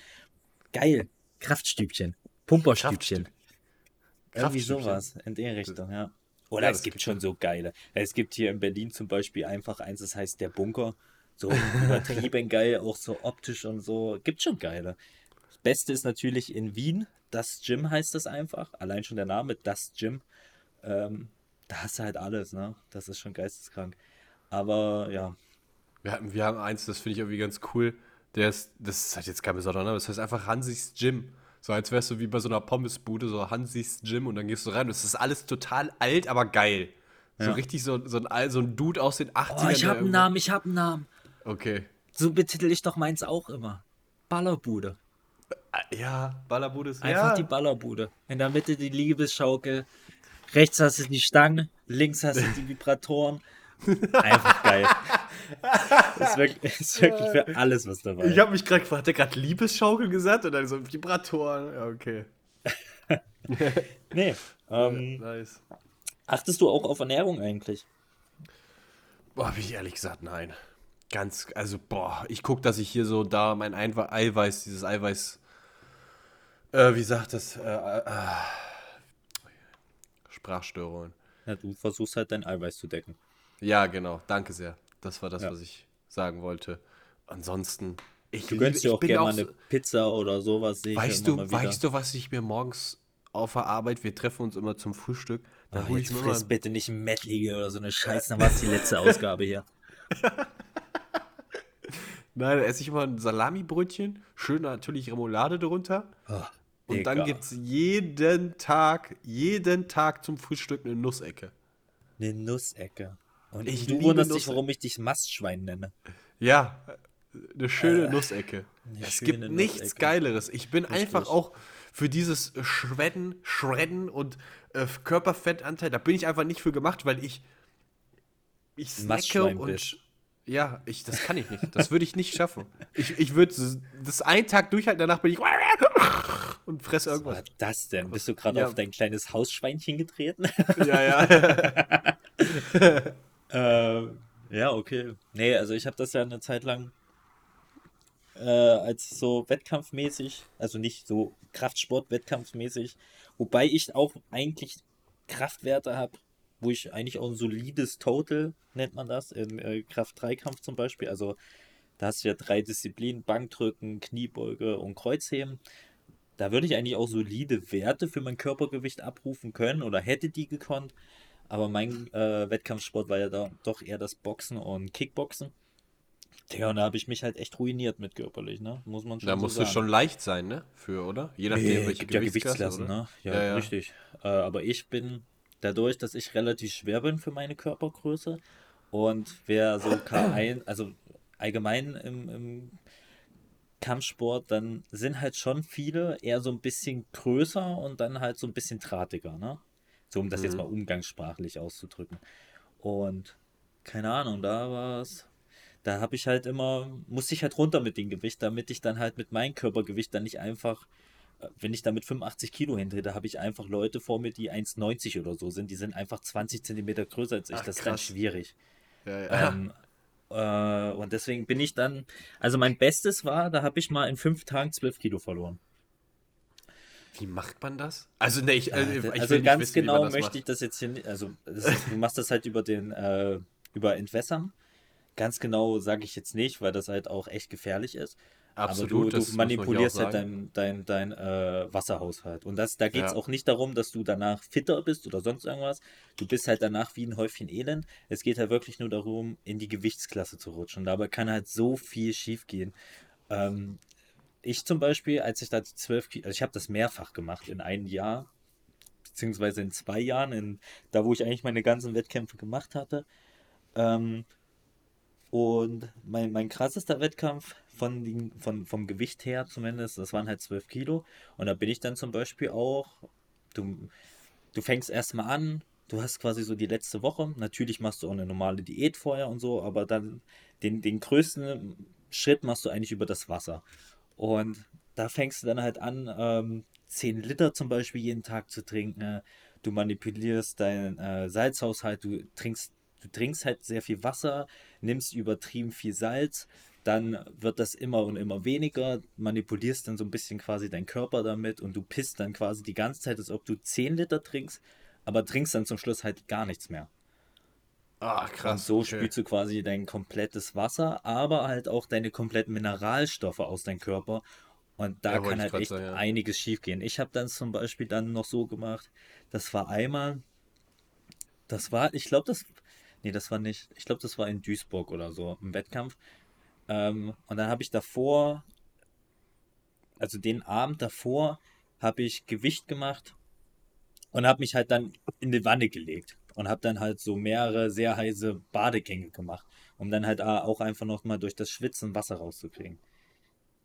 Geil. Kraftstübchen. Pumperstübchen. Irgendwie sowas in die Richtung, ja. Oder Ja, es gibt schon so geile. Es gibt hier in Berlin zum Beispiel einfach eins, das heißt der Bunker. So übertrieben <laughs> geil, auch so optisch und so. Gibt schon geile. Das Beste ist natürlich in Wien. Das Gym heißt das einfach. Allein schon der Name, das Gym. Ähm, da hast du halt alles, ne? Das ist schon geisteskrank. Aber ja, Wir, hatten, wir haben eins, das finde ich irgendwie ganz cool. Der ist, das ist halt jetzt kein besonderer Name, das heißt einfach Hansis Gym. So als wärst du wie bei so einer Pommesbude, so Hansis Gym und dann gehst du rein. Das ist alles total alt, aber geil. So Ja. richtig so, so, ein, so ein Dude aus den 80ern. Oh, ich hab einen Namen, ich hab einen Namen. Okay. So betitel ich doch meins auch immer. Ballerbude. Ah, Ja, Ballerbude ist Einfach ja. die Ballerbude. In der Mitte die Liebesschaukel. Rechts hast du die Stangen, links hast du die <laughs> Vibratoren. Einfach geil. <laughs> ist, wirklich, ist wirklich für alles was dabei. Ich habe mich gerade gefragt, hat der gerade Liebesschaukel gesagt? Und dann so Vibratoren. Ja, okay. <laughs> nee. Ähm, Nice. achtest du auch auf Ernährung eigentlich? Boah, bin ich ehrlich gesagt, nein. Ganz, also, boah, ich gucke, dass ich hier so da mein Einwe Eiweiß, dieses Eiweiß, äh, wie sagt das, äh, äh, Sprachstörungen. Ja, du versuchst halt dein Eiweiß zu decken. Ja, genau, danke sehr. Das war das, Ja. was ich sagen wollte. Ansonsten, ich Du gönnst dir auch gerne mal eine Pizza oder sowas. Weißt du, weißt du, was ich mir morgens auf der Arbeit, wir treffen uns immer zum Frühstück, da Oh, hole ich mir friss bitte nicht ein Mettlige oder so eine Scheiße, dann war es die letzte Ausgabe hier. <laughs> nein, da esse ich immer ein Salamibrötchen, schön natürlich Remoulade drunter. Oh, Und dann Digga. gibt's jeden Tag, jeden Tag zum Frühstück eine Nussecke. Eine Nussecke. Und Ich du wunderst dich, warum ich dich Mastschwein nenne. Ja, eine schöne Nussecke. eine Es schöne gibt nichts Nussecke. Geileres. Ich bin einfach Richtig. auch für dieses Schwedden, Schredden und äh, Körperfettanteil, da bin ich einfach nicht für gemacht, weil ich ich snacke und bist. ja, ich, das kann ich nicht. Das würde ich nicht schaffen. Ich, ich würde das einen Tag durchhalten, danach bin ich <laughs> und fresse Was irgendwas. war das denn? Bist du gerade Ja. auf dein kleines Hausschweinchen getreten? Ja, ja. <laughs> <laughs> Ähm, ja, okay. Nee, also ich habe das ja eine Zeit lang äh, als so wettkampfmäßig, also nicht so Kraftsport wettkampfmäßig, wobei ich auch eigentlich Kraftwerte habe, wo ich eigentlich auch ein solides Total, nennt man das, im äh, Kraft-3-Kampf zum Beispiel. Also da hast du ja drei Disziplinen, Bankdrücken, Kniebeuge und Kreuzheben. Da würde ich eigentlich auch solide Werte für mein Körpergewicht abrufen können oder hätte die gekonnt. Aber mein äh, Wettkampfsport war ja da doch eher das Boxen und Kickboxen. Digga, und da habe ich mich halt echt ruiniert mit körperlich, ne? Muss man schon Da so musst sagen. du schon leicht sein, ne? Für, oder? Je nachdem, Nee, welche gibt ja Gewichtsklasse, Gewichtsklassen, oder? ne? Ja, Ja, ja. richtig. Äh, aber ich bin dadurch, dass ich relativ schwer bin für meine Körpergröße und wer so <coughs> K1, also allgemein im, im Kampfsport, dann sind halt schon viele eher so ein bisschen größer und dann halt so ein bisschen drahtiger, ne? So um das jetzt Mhm. mal umgangssprachlich auszudrücken. Und keine Ahnung, da war es. Da habe ich halt immer, musste ich halt runter mit dem Gewicht, damit ich dann halt mit meinem Körpergewicht dann nicht einfach, äh, wenn ich da mit 85 Kilo hinter, da habe ich einfach Leute vor mir, die 1,90 oder so sind, die sind einfach 20 Zentimeter größer als ich. Ach, das ist dann schwierig. Ja, ja. Ähm, äh, und deswegen bin ich dann, also mein Bestes war, da habe ich mal in fünf Tagen 12 Kilo verloren. Wie macht man das? Also, ne, ich, äh, ich also ganz wissen, genau möchte macht. ich das jetzt hier nicht, also ist, du machst das halt über den, äh, über Entwässern. Ganz genau sage ich jetzt nicht, weil das halt auch echt gefährlich ist. Absolut, Aber du, du manipulierst halt dein, dein, dein äh, Wasserhaushalt. Und das, da geht es Ja. auch nicht darum, dass du danach fitter bist oder sonst irgendwas. Du bist halt danach wie ein Häufchen Elend. Es geht halt wirklich nur darum, in die Gewichtsklasse zu rutschen. Dabei kann halt so viel schief gehen. Ähm, ich zum Beispiel, als ich da die 12 Kilo, also ich habe das mehrfach gemacht in einem Jahr, beziehungsweise in zwei Jahren, in, da wo ich eigentlich meine ganzen Wettkämpfe gemacht hatte. Ähm, und mein, mein krassester Wettkampf von, den, von, vom Gewicht her zumindest, das waren halt 12 Kilo. Und da bin ich dann zum Beispiel auch, du, du fängst erstmal an, du hast quasi so die letzte Woche. Natürlich machst du auch eine normale Diät vorher und so, aber dann den, den größten Schritt machst du eigentlich über das Wasser. Und da fängst du dann halt an, ähm, 10 Liter zum Beispiel jeden Tag zu trinken. Du manipulierst deinen äh, Salzhaushalt, du trinkst, du trinkst halt sehr viel Wasser, nimmst übertrieben viel Salz, dann wird das immer und immer weniger, manipulierst dann so ein bisschen quasi deinen Körper damit und du pisst dann quasi die ganze Zeit, als ob du 10 Liter trinkst, aber trinkst dann zum Schluss halt gar nichts mehr. Und krass. so okay. spülst du quasi dein komplettes Wasser, aber halt auch deine kompletten Mineralstoffe aus deinem Körper. Und da Ja, kann halt echt sagen, ja. einiges schiefgehen. Ich habe dann zum Beispiel dann noch so gemacht, das war einmal, das war, ich glaube, das, nee, das war nicht, ich glaube, das war in Duisburg oder so, im Wettkampf. Ähm, und dann habe ich davor, also den Abend davor, habe ich Gewicht gemacht und habe mich halt dann in die Wanne gelegt und habe dann halt so mehrere sehr heiße Badegänge gemacht, um dann halt auch einfach noch mal durch das Schwitzen Wasser rauszukriegen.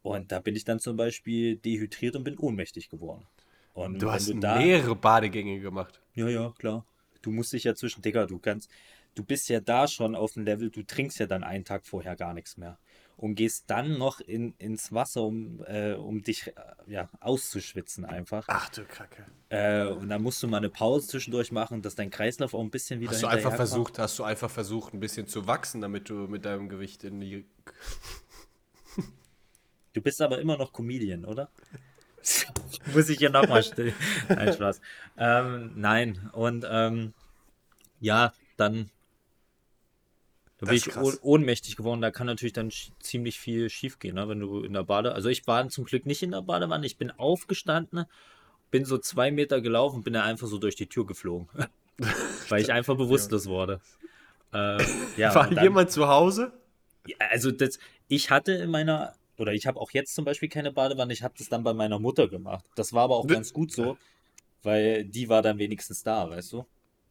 Und da bin ich dann zum Beispiel dehydriert und bin ohnmächtig geworden. Und Du hast da, mehrere Badegänge gemacht. ja, ja, klar. Du musst dich ja zwischen, Digga, du kannst, du bist ja da schon auf dem Level, du trinkst ja dann einen Tag vorher gar nichts mehr. Und gehst dann noch in, ins Wasser, um, äh, um dich äh, ja, auszuschwitzen einfach. Ach du Kacke. Äh, und dann musst du mal eine Pause zwischendurch machen, dass dein Kreislauf auch ein bisschen wieder Hast du einfach versucht, hast du einfach versucht, ein bisschen zu wachsen, damit du mit deinem Gewicht in die. <laughs> Du bist aber immer noch Comedian, oder? <laughs> Muss ich hier nochmal stellen. Nein, Spaß. Ähm, nein, und ähm, ja, dann da Das bin ich ohnmächtig geworden. Da kann natürlich dann ziemlich viel schief gehen, ne? wenn du in der Bade. Also ich war zum Glück nicht in der Badewanne. Ich bin aufgestanden, bin so zwei Meter gelaufen, bin dann einfach so durch die Tür geflogen, <laughs> weil ich einfach bewusstlos wurde. Äh, ja, War dann- jemand zu Hause? ja, also das, ich hatte in meiner, oder ich habe auch jetzt zum Beispiel keine Badewanne, ich habe das dann bei meiner Mutter gemacht. Das war aber auch ganz gut so, weil die war dann wenigstens da, weißt du?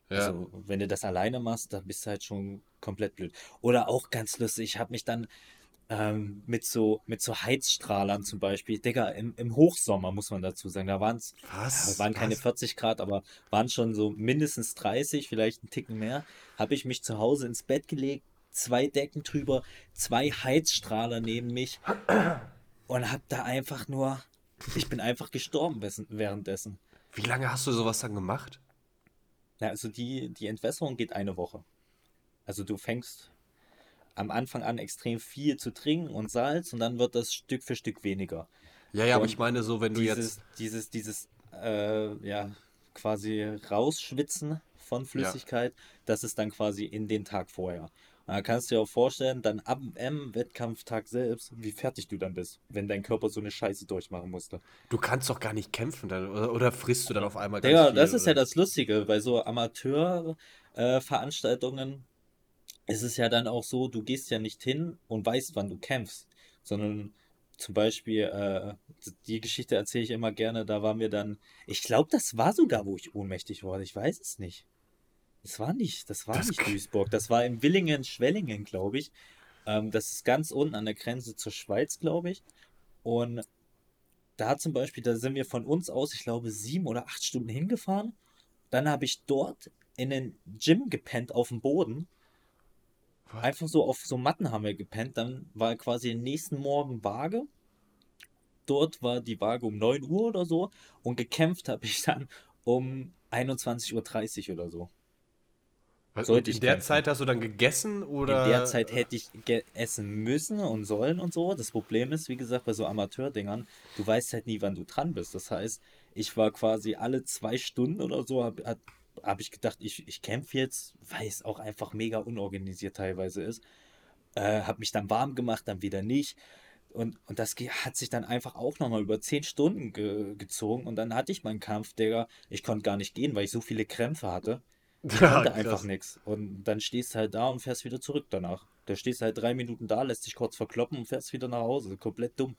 Ja. Also, wenn du das alleine machst, dann bist du halt schon komplett blöd. Oder auch ganz lustig, ich habe mich dann ähm, mit so, mit so Heizstrahlern zum Beispiel, Digga, im, im Hochsommer muss man dazu sagen, da waren es Was? waren keine Was? 40 Grad, aber waren schon so mindestens 30, vielleicht einen Ticken mehr. Habe ich mich zu Hause ins Bett gelegt, zwei Decken drüber, zwei Heizstrahler neben mich <clears throat> und habe da einfach nur, ich bin einfach gestorben während- währenddessen. Wie lange hast du sowas dann gemacht? Ja, also die, die Entwässerung geht eine Woche. Also du fängst am Anfang an extrem viel zu trinken und Salz und dann wird das Stück für Stück weniger. Ja, ja, aber Und ich meine so, wenn du dieses, jetzt. dieses, dieses, äh, ja, quasi rausschwitzen von Flüssigkeit, das ist dann quasi in den Tag vorher. Da kannst du dir auch vorstellen, dann ab dem Wettkampftag selbst, wie fertig du dann bist, wenn dein Körper so eine Scheiße durchmachen musste. Du kannst doch gar nicht kämpfen dann. Oder, oder frisst du dann auf einmal ganz Digga, viel, das ist ja oder? das Lustige, bei so Amateur-Veranstaltungen ist es ja dann auch so, du gehst ja nicht hin und weißt, wann du kämpfst, sondern zum Beispiel, äh, die Geschichte erzähle ich immer gerne, da waren wir dann, ich glaube, das war sogar, wo ich ohnmächtig wurde, ich weiß es nicht. Das war nicht, das war Das nicht Duisburg, das war in Willingen, Schwellingen, glaube ich. Ähm, das ist ganz unten an der Grenze zur Schweiz, glaube ich. Und da zum Beispiel, da sind wir von uns aus, ich glaube, sieben oder acht Stunden hingefahren. Dann habe ich dort in den Gym gepennt auf dem Boden. What? Einfach so auf so Matten haben wir gepennt. Dann war quasi den nächsten Morgen Waage. Dort war die Waage um 9 Uhr oder so. Und gekämpft habe ich dann um 21.30 Uhr oder so. Sollte in ich der kämpfen. Zeit hast du dann gegessen oder? In der Zeit hätte ich essen müssen und sollen und so. Das Problem ist, wie gesagt, bei so Amateurdingern, du weißt halt nie, wann du dran bist. Das heißt, ich war quasi alle zwei Stunden oder so, habe hab, ich gedacht, ich, ich kämpfe jetzt, weil es auch einfach mega unorganisiert teilweise ist. Äh, habe mich dann warm gemacht, dann wieder nicht. Und, und das hat sich dann einfach auch nochmal über zehn Stunden ge gezogen. Und dann hatte ich meinen Kampf, Digga. Ich konnte gar nicht gehen, weil ich so viele Krämpfe hatte. Ja, konnte einfach nichts. Und dann stehst du halt da und fährst wieder zurück danach. Da stehst du halt drei Minuten da, lässt dich kurz verkloppen und fährst wieder nach Hause. Komplett dumm.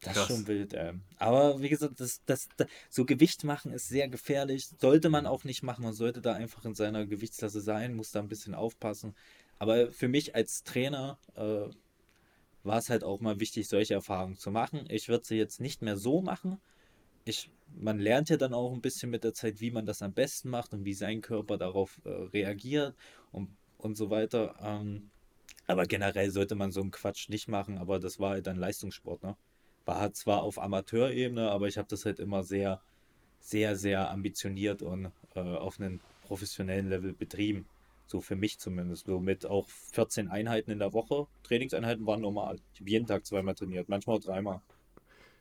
Das Krass. ist schon wild, ey. Aber wie gesagt, das, das, das, so Gewicht machen ist sehr gefährlich. Sollte man auch nicht machen. Man sollte da einfach in seiner Gewichtsklasse sein, muss da ein bisschen aufpassen. Aber für mich als Trainer äh, war es halt auch mal wichtig, solche Erfahrungen zu machen. Ich würde sie jetzt nicht mehr so machen. Ich, man lernt ja dann auch ein bisschen mit der Zeit, wie man das am besten macht und wie sein Körper darauf äh, reagiert und, und so weiter. Ähm, aber generell sollte man so einen Quatsch nicht machen, aber das war halt dann Leistungssport, ne? War halt zwar auf Amateurebene, aber ich habe das halt immer sehr, sehr, sehr ambitioniert und äh, auf einem professionellen Level betrieben. So für mich zumindest. So mit auch 14 Einheiten in der Woche. Trainingseinheiten waren normal. Ich habe jeden Tag zweimal trainiert, manchmal auch dreimal.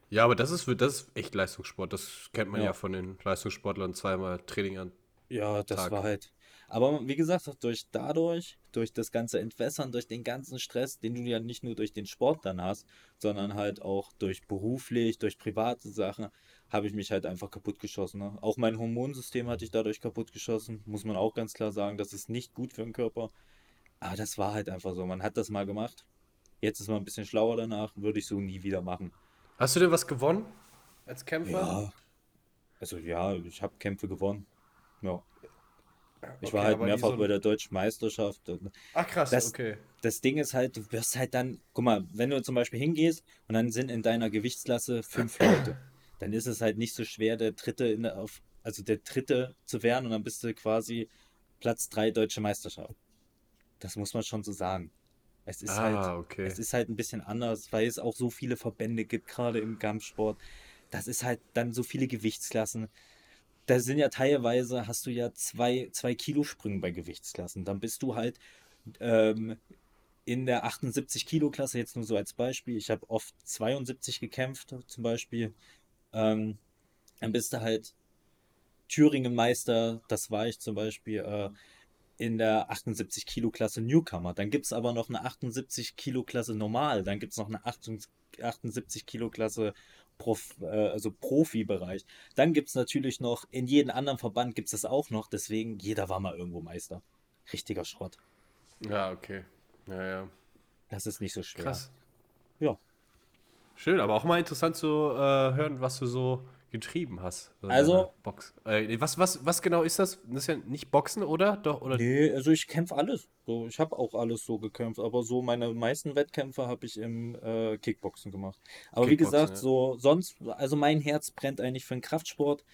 Ja, aber das ist, für- das ist echt Leistungssport. Das kennt man ja, Ja. von den Leistungssportlern zweimal Training an. Ja, das Tag. war halt. Aber wie gesagt, durch dadurch, durch das ganze Entwässern, durch den ganzen Stress, den du ja nicht nur durch den Sport dann hast, sondern halt auch durch beruflich, durch private Sachen, habe ich mich halt einfach kaputt geschossen. Ne? Auch mein Hormonsystem hatte ich dadurch kaputt geschossen, muss man auch ganz klar sagen. Das ist nicht gut für den Körper. Aber das war halt einfach so. Man hat das mal gemacht. Jetzt ist man ein bisschen schlauer danach, würde ich so nie wieder machen. Hast du denn was gewonnen als Kämpfer? Ja. Also ja, ich habe Kämpfe gewonnen. Ja. Ich Okay, war halt mehrfach so- bei der deutschen Meisterschaft. Ach krass, Das- okay. Das Ding ist halt, du wirst halt dann, guck mal, wenn du zum Beispiel hingehst und dann sind in deiner Gewichtsklasse fünf Leute, dann ist es halt nicht so schwer, der Dritte in der, auf, also der Dritte zu werden und dann bist du quasi Platz drei deutsche Meisterschaft. Das muss man schon so sagen. Es ist halt, Ah, okay. es ist halt ein bisschen anders, weil es auch so viele Verbände gibt, gerade im Kampfsport. Das ist halt dann so viele Gewichtsklassen. Da sind ja teilweise, hast du ja zwei, zwei Kilo Sprünge bei Gewichtsklassen. Dann bist du halt ähm, in der 78 Kilo Klasse, jetzt nur so als Beispiel. Ich habe oft 72 gekämpft, zum Beispiel. Ähm, dann bist du halt Thüringen Meister, das war ich zum Beispiel. Äh, in der 78 Kilo Klasse Newcomer. Dann gibt es aber noch eine 78 Kilo Klasse Normal. Dann gibt es noch eine 78 Kilo Klasse Prof, äh, also Profibereich. Dann gibt es natürlich noch, in jedem anderen Verband gibt es das auch noch. Deswegen, jeder war mal irgendwo Meister. Richtiger Schrott. Ja, okay. Ja, ja. Das ist nicht so schwer. Krass. Ja. Schön, aber auch mal interessant zu äh, hören, was du so getrieben hast. Also- Box. Äh, was, was, was genau ist das? Das ist ja nicht Boxen, oder? Doch, oder? Nee, also ich kämpfe alles. So, ich habe auch alles so gekämpft, aber so meine meisten Wettkämpfe habe ich im äh, Kickboxen gemacht. Aber wie Kickboxen, gesagt, ja. so sonst, also mein Herz brennt eigentlich für den Kraftsport.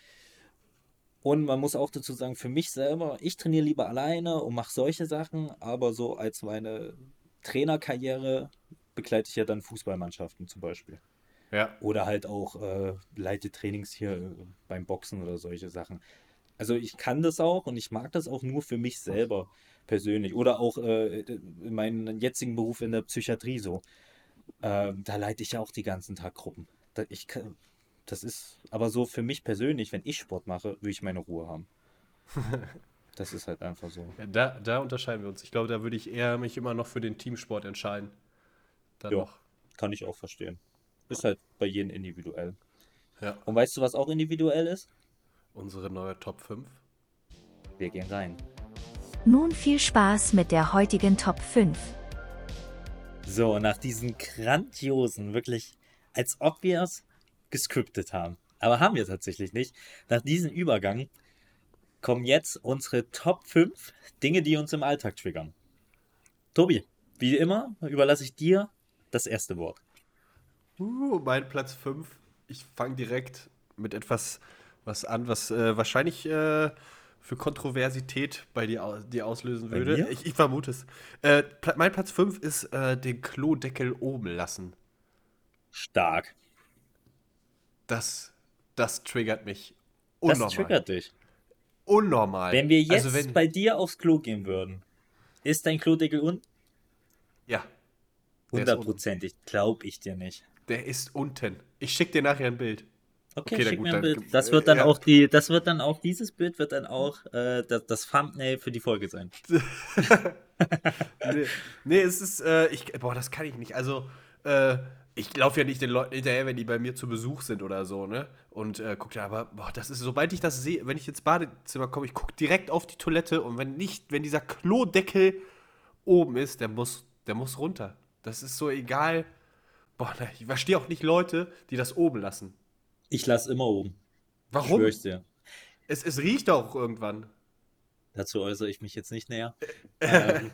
Und man muss auch dazu sagen, für mich selber, ich trainiere lieber alleine und mache solche Sachen, aber so als meine Trainerkarriere begleite ich ja dann Fußballmannschaften zum Beispiel. Ja. Oder halt auch äh, leite Trainings hier äh, beim Boxen oder solche Sachen. Also ich kann das auch und ich mag das auch nur für mich selber persönlich. Oder auch äh, in meinem jetzigen Beruf in der Psychiatrie so. Ähm, da leite ich ja auch die ganzen Tag Gruppen. Da, ich kann, das ist aber so für mich persönlich, wenn ich Sport mache, will ich meine Ruhe haben. <laughs> Das ist halt einfach so. Ja, da, da unterscheiden wir uns. Ich glaube, da würde ich eher mich immer noch für den Teamsport entscheiden. Dann Ja. noch. Kann ich auch verstehen. Ist halt bei jedem individuell. Ja. Und weißt du, was auch individuell ist? Unsere neue Top 5. Wir gehen rein. Nun viel Spaß mit der heutigen Top 5. So, nach diesen grandiosen, wirklich, als ob wir es gescriptet haben. Aber haben wir tatsächlich nicht. Nach diesem Übergang kommen jetzt unsere Top 5 Dinge, die uns im Alltag triggern. Tobi, wie immer überlasse ich dir das erste Wort. Uh, mein Platz 5. Ich fange direkt mit etwas was an, was äh, wahrscheinlich äh, für Kontroversität bei dir die auslösen würde. Ich, ich vermute es. Äh, mein Platz 5 ist äh, den Klodeckel oben lassen. Stark. Das, das triggert mich Das unnormal. triggert dich. Unnormal. Wenn wir jetzt also wenn, bei dir aufs Klo gehen würden, ist dein Klodeckel un Ja, hundertprozentig. Glaub ich dir nicht. Der ist unten. Ich schicke dir nachher ein Bild. Okay, Okay, schick gut, mir ein Bild. Das wird dann ja. auch die, das wird dann auch, dieses Bild wird dann auch äh, das, das Thumbnail für die Folge sein. <laughs> nee, nee, es ist, äh, ich, boah, das kann ich nicht. Also, äh, ich laufe ja nicht den Leuten hinterher, wenn die bei mir zu Besuch sind oder so, ne? Und äh, guck da, aber, boah, das ist, sobald ich das sehe, wenn ich ins Badezimmer komme, ich gucke direkt auf die Toilette und wenn nicht, wenn dieser Klodeckel oben ist, der muss, der muss runter. Das ist so egal, Boah, ne, ich verstehe auch nicht Leute, die das oben lassen. Ich lasse immer oben. Warum? Ich dir. Es, es riecht auch irgendwann. Dazu äußere ich mich jetzt nicht näher. <laughs> ähm,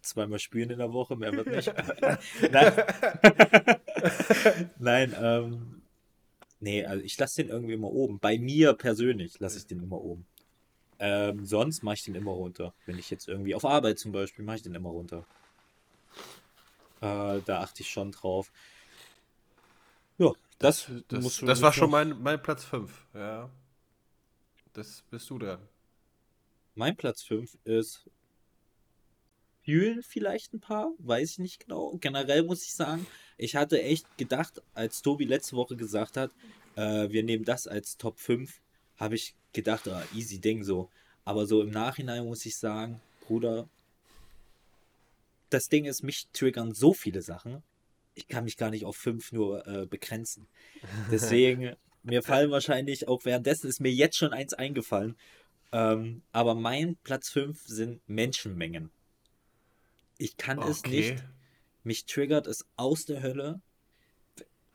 zweimal spülen in der Woche, mehr wird nicht. <laughs> Nein, <laughs> Nein ähm, nee, also ich lasse den irgendwie immer oben. Bei mir persönlich lasse ich den immer oben. Ähm, sonst mache ich den immer runter. Wenn ich jetzt irgendwie auf Arbeit zum Beispiel, mache ich den immer runter. Äh, da achte ich schon drauf. Ja, das, Das, musst du das nicht war schon mein, mein Platz 5. Ja. Das bist du dran. Mein Platz 5 ist fühlen vielleicht ein paar, weiß ich nicht genau. Generell muss ich sagen, ich hatte echt gedacht, als Tobi letzte Woche gesagt hat, äh, wir nehmen das als Top 5, habe ich gedacht, ah, easy Ding so. Aber so im Nachhinein muss ich sagen, Bruder, das Ding ist, mich triggern so viele Sachen. Ich kann mich gar nicht auf 5 nur äh, begrenzen. <laughs> Deswegen, mir fallen wahrscheinlich auch währenddessen ist mir jetzt schon eins eingefallen. Ähm, aber mein Platz 5 sind Menschenmengen. Ich kann es nicht. Mich triggert es aus der Hölle.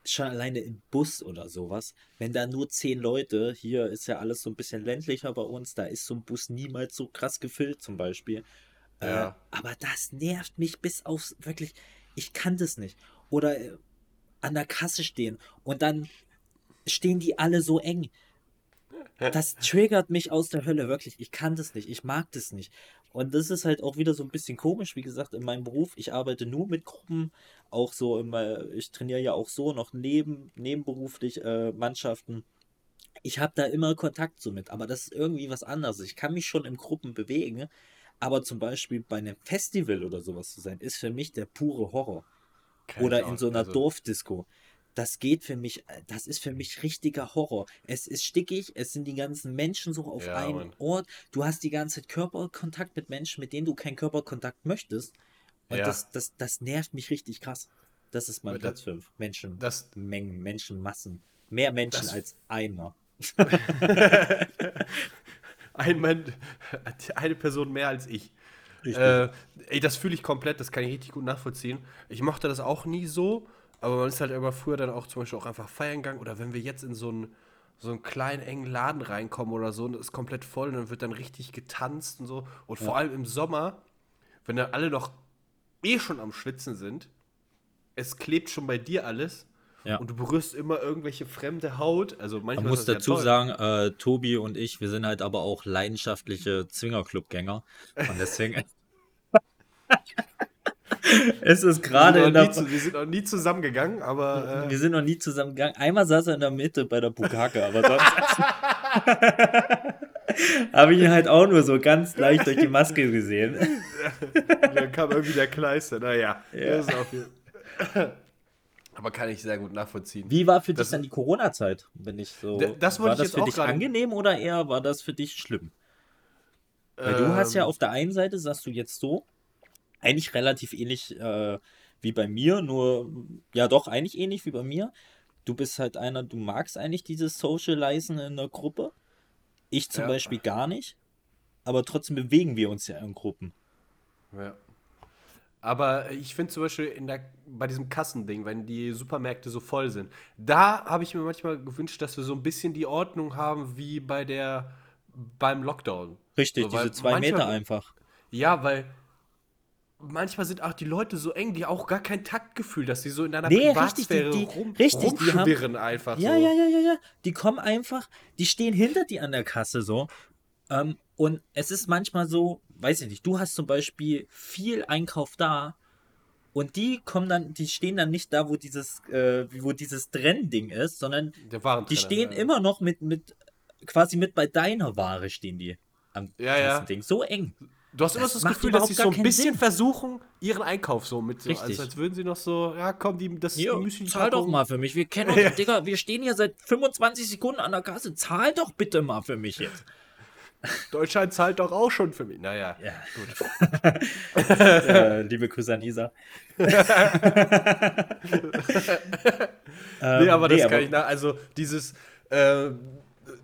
Schon alleine im Bus oder sowas. Wenn da nur zehn Leute, hier ist ja alles so ein bisschen ländlicher bei uns, da ist so ein Bus niemals so krass gefüllt zum Beispiel. Ja. Äh, aber das nervt mich bis aufs, wirklich, ich kann das nicht. Oder äh, an der Kasse stehen und dann stehen die alle so eng. Das triggert mich aus der Hölle, wirklich. Ich kann das nicht. Ich mag das nicht. Und das ist halt auch wieder so ein bisschen komisch. Wie gesagt, in meinem Beruf, ich arbeite nur mit Gruppen. Auch so, im, äh, ich trainiere ja auch so noch neben, nebenberuflich äh, Mannschaften. Ich habe da immer Kontakt so mit, aber das ist irgendwie was anderes. Ich kann mich schon in Gruppen bewegen, aber zum Beispiel bei einem Festival oder sowas zu sein, ist für mich der pure Horror. Kann Oder in so einer also- Dorfdisco. Das geht für mich, das ist für mich richtiger Horror. Es ist stickig, es sind die ganzen Menschen so auf Ja, einem Mann. Ort. Du hast die ganze Zeit Körperkontakt mit Menschen, mit denen du keinen Körperkontakt möchtest. Und Ja. das, das, das nervt mich richtig krass. Das ist mein Aber Platz das- 5. Menschen, das- Mengen, Menschenmassen. Mehr Menschen Das- als einer. <laughs> Ein Mann, eine Person mehr als ich. Äh, ey, das fühle ich komplett, das kann ich richtig gut nachvollziehen. Ich mochte das auch nie so, aber man ist halt immer früher dann auch zum Beispiel auch einfach feiern gegangen oder wenn wir jetzt in so einen, so einen kleinen, engen Laden reinkommen oder so und es ist komplett voll und dann wird dann richtig getanzt und so. Und vor allem im Sommer, wenn dann alle noch eh schon am Schwitzen sind, es klebt schon bei dir alles Ja. und du berührst immer irgendwelche fremde Haut. Also manchmal Man muss ja dazu toll. sagen, äh, Tobi und ich, wir sind halt aber auch leidenschaftliche Zwingerclubgänger. Und deswegen. <laughs> es ist gerade in der. zu, wir sind noch nie zusammengegangen, aber äh, Wir sind noch nie zusammen gegangen. Einmal saß er in der Mitte bei der Bukake, aber sonst. <laughs> Habe ich ihn halt auch nur so ganz leicht durch die Maske gesehen. <laughs> dann kam irgendwie der Kleister. Naja, Ja. das ist auf jeden Aber kann ich sehr gut nachvollziehen. Wie war für dich Das- dann die Corona-Zeit? Wenn ich so. Das war das für dich angenehm oder eher war das für dich schlimm? Weil du hast ja Ähm, auf der einen Seite, sagst du jetzt so, eigentlich relativ ähnlich äh, wie bei mir, nur, ja doch, eigentlich ähnlich wie bei mir. Du bist halt einer, du magst eigentlich dieses Socializen in der Gruppe. Ich zum Ja. Beispiel gar nicht. Aber trotzdem bewegen wir uns ja in Gruppen. Ja. Aber ich finde zum Beispiel in der, bei diesem Kassending, wenn die Supermärkte so voll sind, da habe ich mir manchmal gewünscht, dass wir so ein bisschen die Ordnung haben wie bei der beim Lockdown. Richtig, So, diese zwei manchmal- Meter einfach. Ja, weil manchmal sind auch die Leute so eng, die auch gar kein Taktgefühl, dass sie so in deiner Nee, richtig, Privatsphäre die- die- rum, richtig, die haben- einfach Ja, so. ja, ja, ja, ja. Die kommen einfach, die stehen hinter dir an der Kasse so. Ähm, und es ist manchmal so, weiß ich nicht, du hast zum Beispiel viel Einkauf da und die kommen dann, die stehen dann nicht da, wo dieses, äh, wo dieses Trennding ist, sondern die stehen ja. immer noch mit, mit, quasi mit bei deiner Ware stehen die am Ja, ja. Ding. So eng. Du hast immer Das so das Gefühl, dass sie so ein bisschen Sinn. versuchen, ihren Einkauf so mit so, als, als würden sie noch so, ja komm, die, das Jo, Müsli zahl doch mal für mich. Wir kennen uns, <laughs> Ja. Digga, wir stehen hier seit 25 Sekunden an der Kasse. Zahl doch bitte mal für mich jetzt. Deutschland zahlt doch auch schon für mich. Naja, Ja. gut. <laughs> äh, liebe Grüße an Isa. Ähm, nee, aber das nee, kann aber- ich nach. Also dieses äh,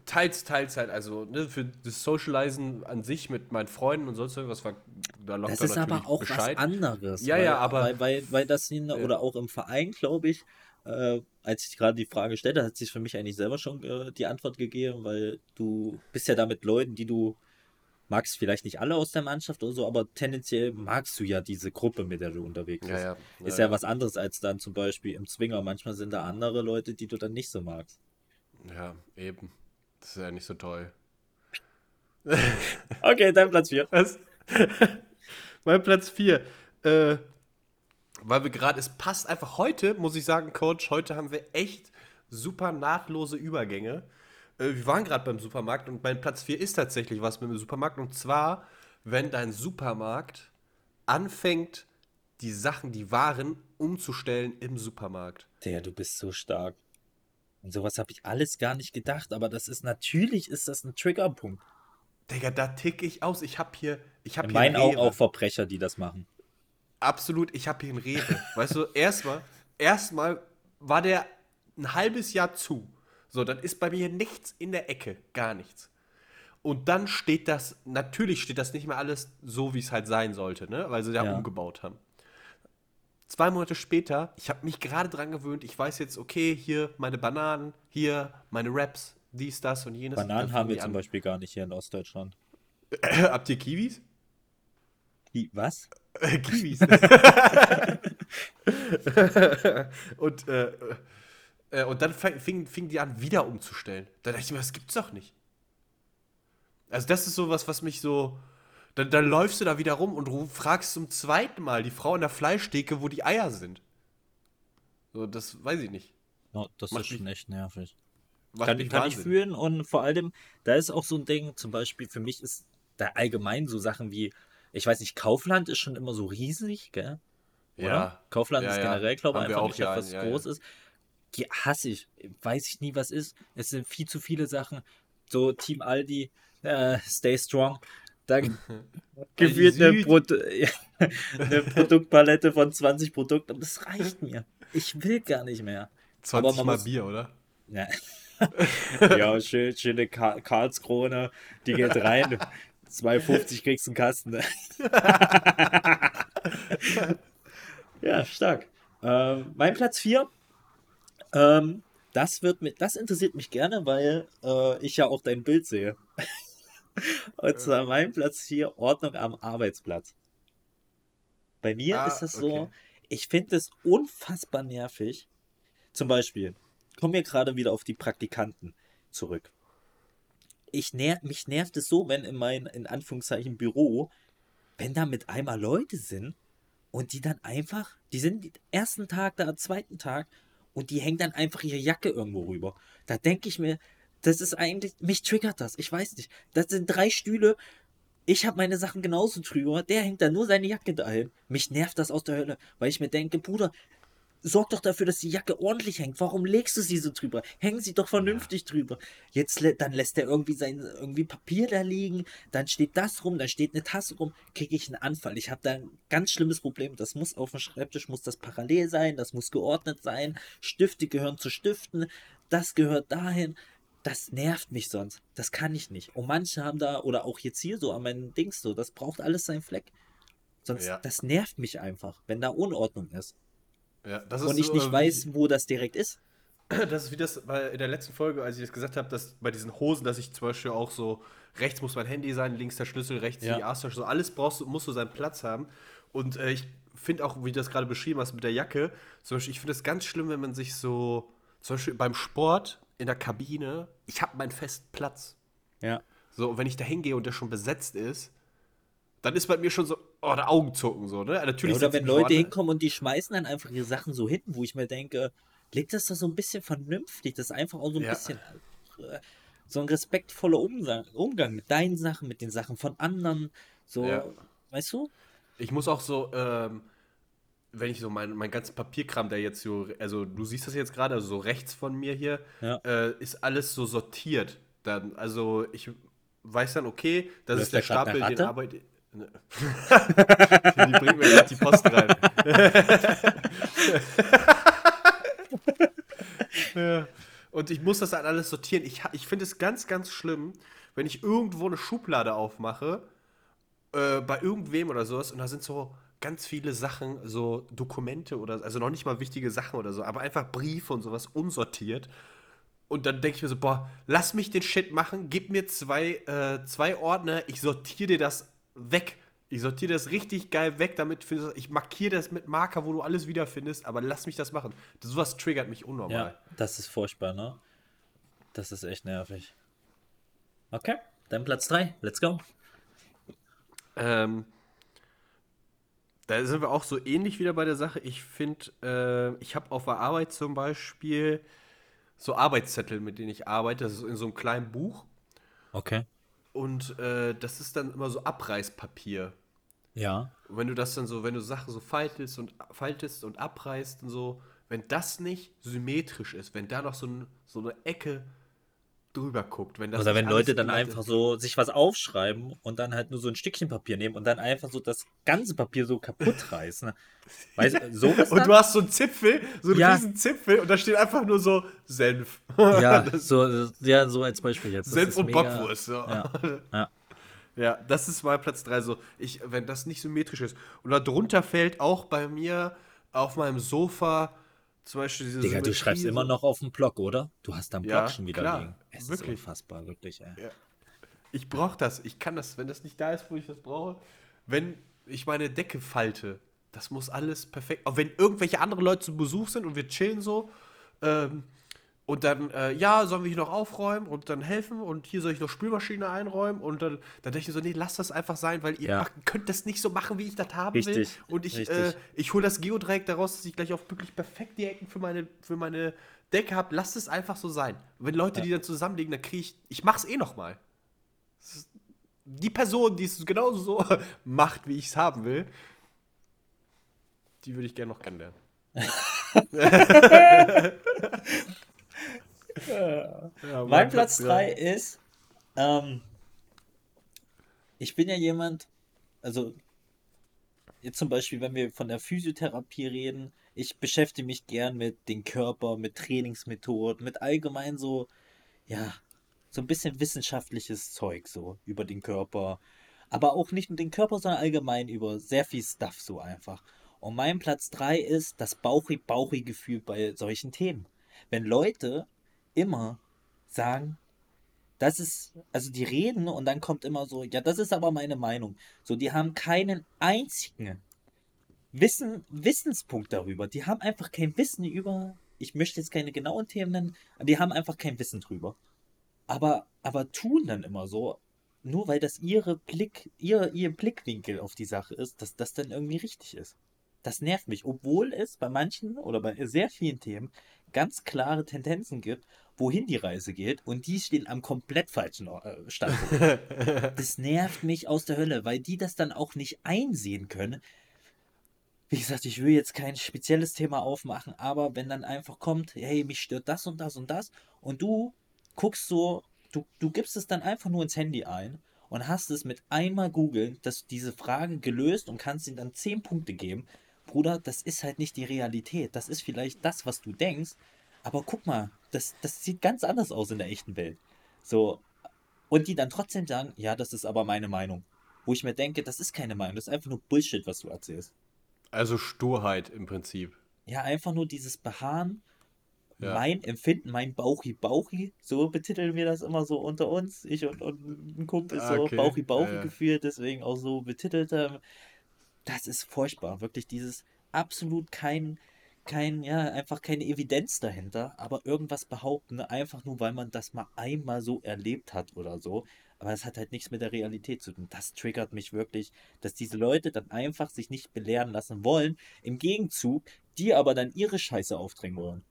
teils, teils halt, also ne, für das Socializen an sich mit meinen Freunden und sonst irgendwas war da Das ist aber auch Bescheid. was anderes. Ja, weil, ja, aber- Weil, weil, weil das, in, oder auch im Verein, glaube ich, äh, als ich gerade die Frage stellte, hat sich für mich eigentlich selber schon äh, die Antwort gegeben, weil du bist ja da mit Leuten, die du magst, vielleicht nicht alle aus der Mannschaft oder so, aber tendenziell magst du ja diese Gruppe, mit der du unterwegs bist. ja. Ist ja was anderes als dann zum Beispiel im Zwinger. Manchmal sind da andere Leute, die du dann nicht so magst. Ja, eben. Das ist ja nicht so toll. Okay, dein Platz 4. Was? <laughs> mein Platz 4. Äh, weil wir gerade, es passt einfach heute, muss ich sagen, Coach, heute haben wir echt super nahtlose Übergänge. Äh, wir waren gerade beim Supermarkt und mein Platz 4 ist tatsächlich was mit dem Supermarkt. Und zwar, wenn dein Supermarkt anfängt, die Sachen, die Waren umzustellen im Supermarkt. Der, du bist so stark. Und sowas habe ich alles gar nicht gedacht, aber das ist natürlich ist das ein Triggerpunkt. Digga, da tick ich aus. Ich hab hier, ich hab In hier meinen auch Verbrecher, die das machen. Absolut, ich habe hier einen Rewe. weißt du, erstmal, erstmal war der ein halbes Jahr zu. So, dann ist bei mir nichts in der Ecke, gar nichts. Und dann steht das, natürlich steht das nicht mehr alles so, wie es halt sein sollte, ne? Weil sie ja, Ja. umgebaut haben. Zwei Monate später, ich habe mich gerade dran gewöhnt, ich weiß jetzt, okay, hier meine Bananen, hier meine Raps, dies, das und jenes. Bananen haben wir zum. Beispiel gar nicht hier in Ostdeutschland. <clears throat> Habt ihr Kiwis? Was? Äh, Kiwis. <laughs> und, äh, äh, und dann fing, fing, die an, wieder umzustellen. Da dachte ich mir, das gibt's doch nicht. Also, das ist sowas, was mich so. Dann, dann läufst du da wieder rum und ruf, fragst zum zweiten Mal die Frau in der Fleischtheke, wo die Eier sind. So, das weiß ich nicht. No, das Macht ist schon echt nervig. Kann, mich kann ich Wahnsinn. fühlen und vor allem, da ist auch so ein Ding, zum Beispiel für mich ist da allgemein so Sachen wie, ich weiß nicht, Kaufland ist schon immer so riesig, gell? Oder? Ja. Kaufland Ja, ist generell, glaube ich, einfach auch nicht etwas ja, groß ist. Die hasse ich. Weiß ich nie, was ist. Es sind viel zu viele Sachen. So Team Aldi, äh, stay strong. Da gefühlt eine. Pro eine Produktpalette von 20 Produkten und das reicht mir. Ich will gar nicht mehr. 20 man Mal muss- Bier, oder? Ja, <laughs> ja schön, schöne Ka Karlskrone, die geht rein. 2,50 kriegst du einen Kasten. <laughs> ja, stark. Ähm, mein Platz 4. Ähm, das, wird mit, das interessiert mich gerne, weil äh, ich ja auch dein Bild sehe. <laughs> Und zwar mein Platz 4, Ordnung am Arbeitsplatz. Bei mir Ah, ist das so, okay. ich finde es unfassbar nervig. Zum Beispiel, kommen wir gerade wieder auf die Praktikanten zurück. Ich ner mich nervt es so, wenn in mein, in Anführungszeichen, Büro, wenn da mit einmal Leute sind und die dann einfach, die sind den ersten Tag da, am zweiten Tag und die hängen dann einfach ihre Jacke irgendwo rüber. Da denke ich mir, das ist eigentlich, mich triggert das, ich weiß nicht. Das sind drei Stühle, ich habe meine Sachen genauso drüber, der hängt da nur seine Jacke dahin. Mich nervt das aus der Hölle, weil ich mir denke, Bruder, sorg doch dafür, dass die Jacke ordentlich hängt. Warum legst du sie so drüber? Hängen sie doch vernünftig drüber. Jetzt dann lässt er irgendwie sein irgendwie Papier da liegen, dann steht das rum, dann steht eine Tasse rum, kriege ich einen Anfall. Ich habe da ein ganz schlimmes Problem. Das muss auf dem Schreibtisch muss das parallel sein, das muss geordnet sein. Stifte gehören zu Stiften, das gehört dahin. Das nervt mich sonst. Das kann ich nicht. Und manche haben da, oder auch jetzt hier so an meinen Dings so, das braucht alles seinen Fleck. Sonst, Ja. das nervt mich einfach, wenn da Unordnung ist. Ja, das Und ich so, nicht äh, weiß, wo das direkt ist. <clears throat> Das ist wie das bei, in der letzten Folge, als ich das gesagt habe, dass bei diesen Hosen, dass ich zum Beispiel auch so, rechts muss mein Handy sein, links der Schlüssel, rechts Ja. die Arschtasche, so alles brauchst, du- musst du seinen Platz haben. Und äh, ich finde auch, wie du das gerade beschrieben hast mit der Jacke, zum Beispiel, ich finde es ganz schlimm, wenn man sich so, zum Beispiel beim Sport in der Kabine, ich habe meinen festen Platz. Ja. So, und wenn ich da hingehe und der schon besetzt ist, dann ist bei mir schon so, oh, der Augenzucken so, ne? Ja, Natürlich oder setz ich wenn Leute hinkommen und die schmeißen dann einfach ihre Sachen so hinten, wo ich mir denke, legt das doch so ein bisschen vernünftig. Das ist einfach auch so ein Ja. bisschen äh, so ein respektvoller Umgang, Umgang mit deinen Sachen, mit den Sachen von anderen. So, Ja. weißt du? Ich muss auch so, ähm, wenn ich so mein, mein ganzen Papierkram, der jetzt so, also du siehst das jetzt gerade, also so rechts von mir hier, Ja. äh, ist alles so sortiert. Dann, also ich weiß dann, okay, das Läuft ist der Stapel, den arbeite. Die bringt mir gerade die Post rein. <laughs> ja. Und ich muss das dann alles sortieren. Ich, ich finde es ganz, ganz schlimm, wenn ich irgendwo eine Schublade aufmache, äh, bei irgendwem oder sowas, und da sind so ganz viele Sachen, so Dokumente oder, also noch nicht mal wichtige Sachen oder so, aber einfach Briefe und sowas unsortiert. Und dann denke ich mir so, boah, lass mich den Shit machen, gib mir zwei, äh, zwei Ordner, ich sortiere dir das weg. Ich sortiere das richtig geil weg, damit ich markiere das mit Marker, wo du alles wiederfindest, aber lass mich das machen. Das, sowas triggert mich unnormal. Ja, das ist furchtbar, ne? Das ist echt nervig. Okay, dann Platz 3. Let's go. Ähm, da sind wir auch so ähnlich wieder bei der Sache. Ich finde, äh, ich habe auf der Arbeit zum Beispiel so Arbeitszettel, mit denen ich arbeite. Das ist in so einem kleinen Buch. Okay. Und äh, das ist dann immer so Abreißpapier. Ja. Und wenn du das dann so, wenn du Sachen so faltest und faltest und abreißt und so, wenn das nicht symmetrisch ist, wenn da noch so, ein, so eine Ecke drüber guckt, wenn das Oder wenn Leute dann einfach ist. so sich was aufschreiben und dann halt nur so ein Stückchen Papier nehmen und dann einfach so das ganze Papier so kaputt <laughs> reißen. Weißt du, sowas <laughs> Und dann? du hast so einen Zipfel, so einen Ja. riesen Zipfel und da steht einfach nur so Senf. <laughs> ja, so, ja, so als Beispiel jetzt. Das Senf ist und mega- Bockwurst. So. Ja. Ja. Ja, das ist mal Platz 3. So, ich, wenn das nicht symmetrisch ist. Und da drunter fällt auch bei mir auf meinem Sofa zum Beispiel diese Digga, du Symmetrie schreibst immer so- noch auf dem Blog, oder? Du hast am Blog Ja, schon wieder klar. liegen. Es Wirklich. ist unfassbar, wirklich, ey. Ich brauche das. Ich kann das, wenn das nicht da ist, wo ich das brauche. Wenn ich meine Decke falte, das muss alles perfekt. Auch wenn irgendwelche andere Leute zu Besuch sind und wir chillen so. Ähm, und dann, äh, ja, sollen wir hier noch aufräumen und dann helfen und hier soll ich noch Spülmaschine einräumen und dann, dann denke ich so, nee, lass das einfach sein, weil ihr Ja. macht, könnt das nicht so machen, wie ich das haben Richtig, will. Und ich, richtig. äh, ich hole das Geodreieck daraus, dass ich gleich auch wirklich perfekt die Ecken für meine, für meine Decke habe. Lasst es einfach so sein. Und wenn Leute die dann zusammenlegen, dann kriege ich, ich mach's eh noch mal die Person, die es genauso so <laughs> macht, wie ich es haben will, die würde ich gerne noch kennenlernen. <laughs> ja, Mein Platz 3 ist, ähm, ich bin ja jemand, also jetzt zum Beispiel, wenn wir von der Physiotherapie reden, ich beschäftige mich gern mit dem Körper, mit Trainingsmethoden, mit allgemein so, ja, so ein bisschen wissenschaftliches Zeug so über den Körper. Aber auch nicht nur den Körper, sondern allgemein über sehr viel Stuff so einfach. Und mein Platz 3 ist das Bauchi-Bauchi-Gefühl bei solchen Themen. Wenn Leute immer sagen, das ist, also die reden und dann kommt immer so, ja, das ist aber meine Meinung. So, die haben keinen einzigen Wissen, Wissenspunkt darüber. Die haben einfach kein Wissen über, ich möchte jetzt keine genauen Themen nennen, die haben einfach kein Wissen drüber. Aber, aber tun dann immer so, nur weil das ihre Blick, ihr, ihr Blickwinkel auf die Sache ist, dass das dann irgendwie richtig ist. Das nervt mich, obwohl es bei manchen oder bei sehr vielen Themen ganz klare Tendenzen gibt, wohin die Reise geht und die stehen am komplett falschen äh, Standpunkt. <laughs> das nervt mich aus der Hölle, weil die das dann auch nicht einsehen können. Wie gesagt, ich will jetzt kein spezielles Thema aufmachen, aber wenn dann einfach kommt, hey, mich stört das und das und das und du guckst so, du, du gibst es dann einfach nur ins Handy ein und hast es mit einmal googeln, dass diese Frage gelöst und kannst ihm dann 10 Punkte geben. Bruder, das ist halt nicht die Realität. Das ist vielleicht das, was du denkst. Aber guck mal, das, das sieht ganz anders aus in der echten Welt. So. Und die dann trotzdem sagen, ja, das ist aber meine Meinung. Wo ich mir denke, das ist keine Meinung, das ist einfach nur Bullshit, was du erzählst. Also Sturheit im Prinzip. Ja, einfach nur dieses Beharren, Ja. mein Empfinden, mein Bauchi-Bauchi, so betiteln wir das immer so unter uns, ich und, und ein Kumpel, Ah, so okay. Bauchi-Bauchi-Gefühl, deswegen auch so betitelt. ähm, Das ist furchtbar, wirklich dieses absolut kein, kein, ja, einfach keine Evidenz dahinter, aber irgendwas behaupten, einfach nur, weil man das mal einmal so erlebt hat oder so. Aber das hat halt nichts mit der Realität zu tun. Das triggert mich wirklich, dass diese Leute dann einfach sich nicht belehren lassen wollen, im Gegenzug, die aber dann ihre Scheiße aufdrängen wollen.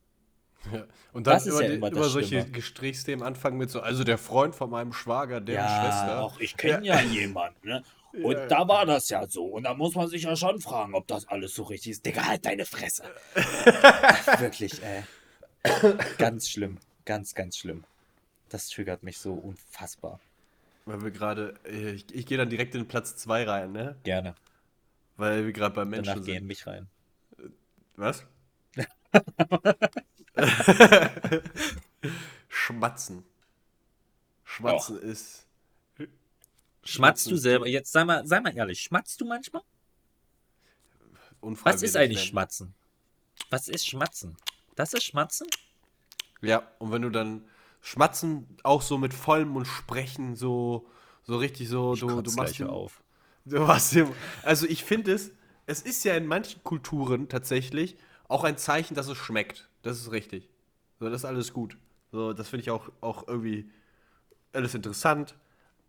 Ja. Und dann Das ist immer, ja die, immer das immer solche Schlimme. Gesprächsthemen anfangen mit so, also der Freund von meinem Schwager, der Schwester. auch ich kenne ja. jemanden, ne? <laughs> Und Ja. da war das ja so. Und da muss man sich ja schon fragen, ob das alles so richtig ist. Digga, halt deine Fresse. <laughs> Wirklich, ey. Ganz schlimm. Ganz, ganz schlimm. Das triggert mich so unfassbar. Weil wir gerade, äh, ich, ich gehe dann direkt in Platz 2 rein, ne? Gerne. Weil wir gerade bei Menschen Danach sind. gehen mich rein. Was? <laughs> Schmatzen. Schmatzen ist. Schmatzt du selber? Jetzt sei mal, sei mal ehrlich, schmatzt du manchmal? Was ist eigentlich werden. Schmatzen? Was ist Schmatzen? Das ist Schmatzen? Ja, und wenn du dann Schmatzen auch so mit vollem Mund sprechen, so, so richtig so, Ich du, du machst den- auf. Du machst den, also ich finde es, es ist ja in manchen Kulturen tatsächlich auch ein Zeichen, dass es schmeckt. Das ist richtig. So, das ist alles gut. So, das finde ich auch, auch irgendwie alles interessant.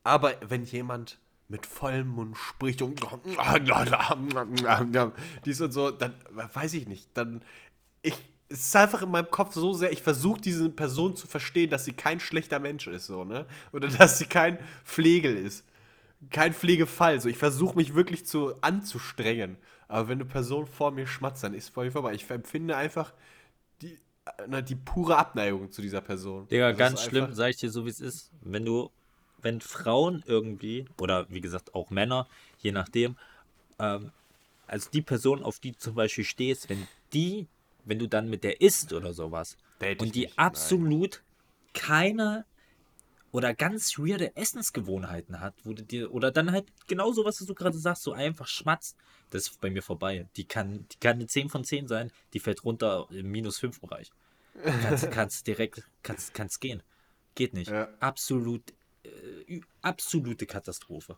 Aber wenn jemand mit vollem Mund spricht und <laughs> dies und so, dann weiß ich nicht. Dann ich es ist einfach in meinem Kopf so sehr, ich versuche diese Person zu verstehen, dass sie kein schlechter Mensch ist, so, ne? Oder dass sie kein Pflegel ist. Kein Pflegefall. So, ich versuche mich wirklich zu anzustrengen. Aber wenn eine Person vor mir schmatzt, dann ist voll vorbei. Ich empfinde einfach die, na, die pure Abneigung zu dieser Person. Digga, Das ganz schlimm, sag ich dir so, wie es ist. Wenn du, wenn Frauen irgendwie, oder wie gesagt auch Männer, je nachdem, ähm, also die Person, auf die du zum Beispiel stehst, wenn die, wenn du dann mit der isst oder sowas, und die nicht, nein. absolut keine oder ganz weirde Essensgewohnheiten hat, wo du dir, oder dann halt genau so, was du gerade sagst, so einfach schmatzt, das ist bei mir vorbei. Die kann, die kann eine 10 von 10 sein, die fällt runter im minus 5 Bereich. Kannst, <laughs> kannst direkt, kannst, kannst gehen. Geht nicht. Ja. Absolut, äh, absolute Katastrophe.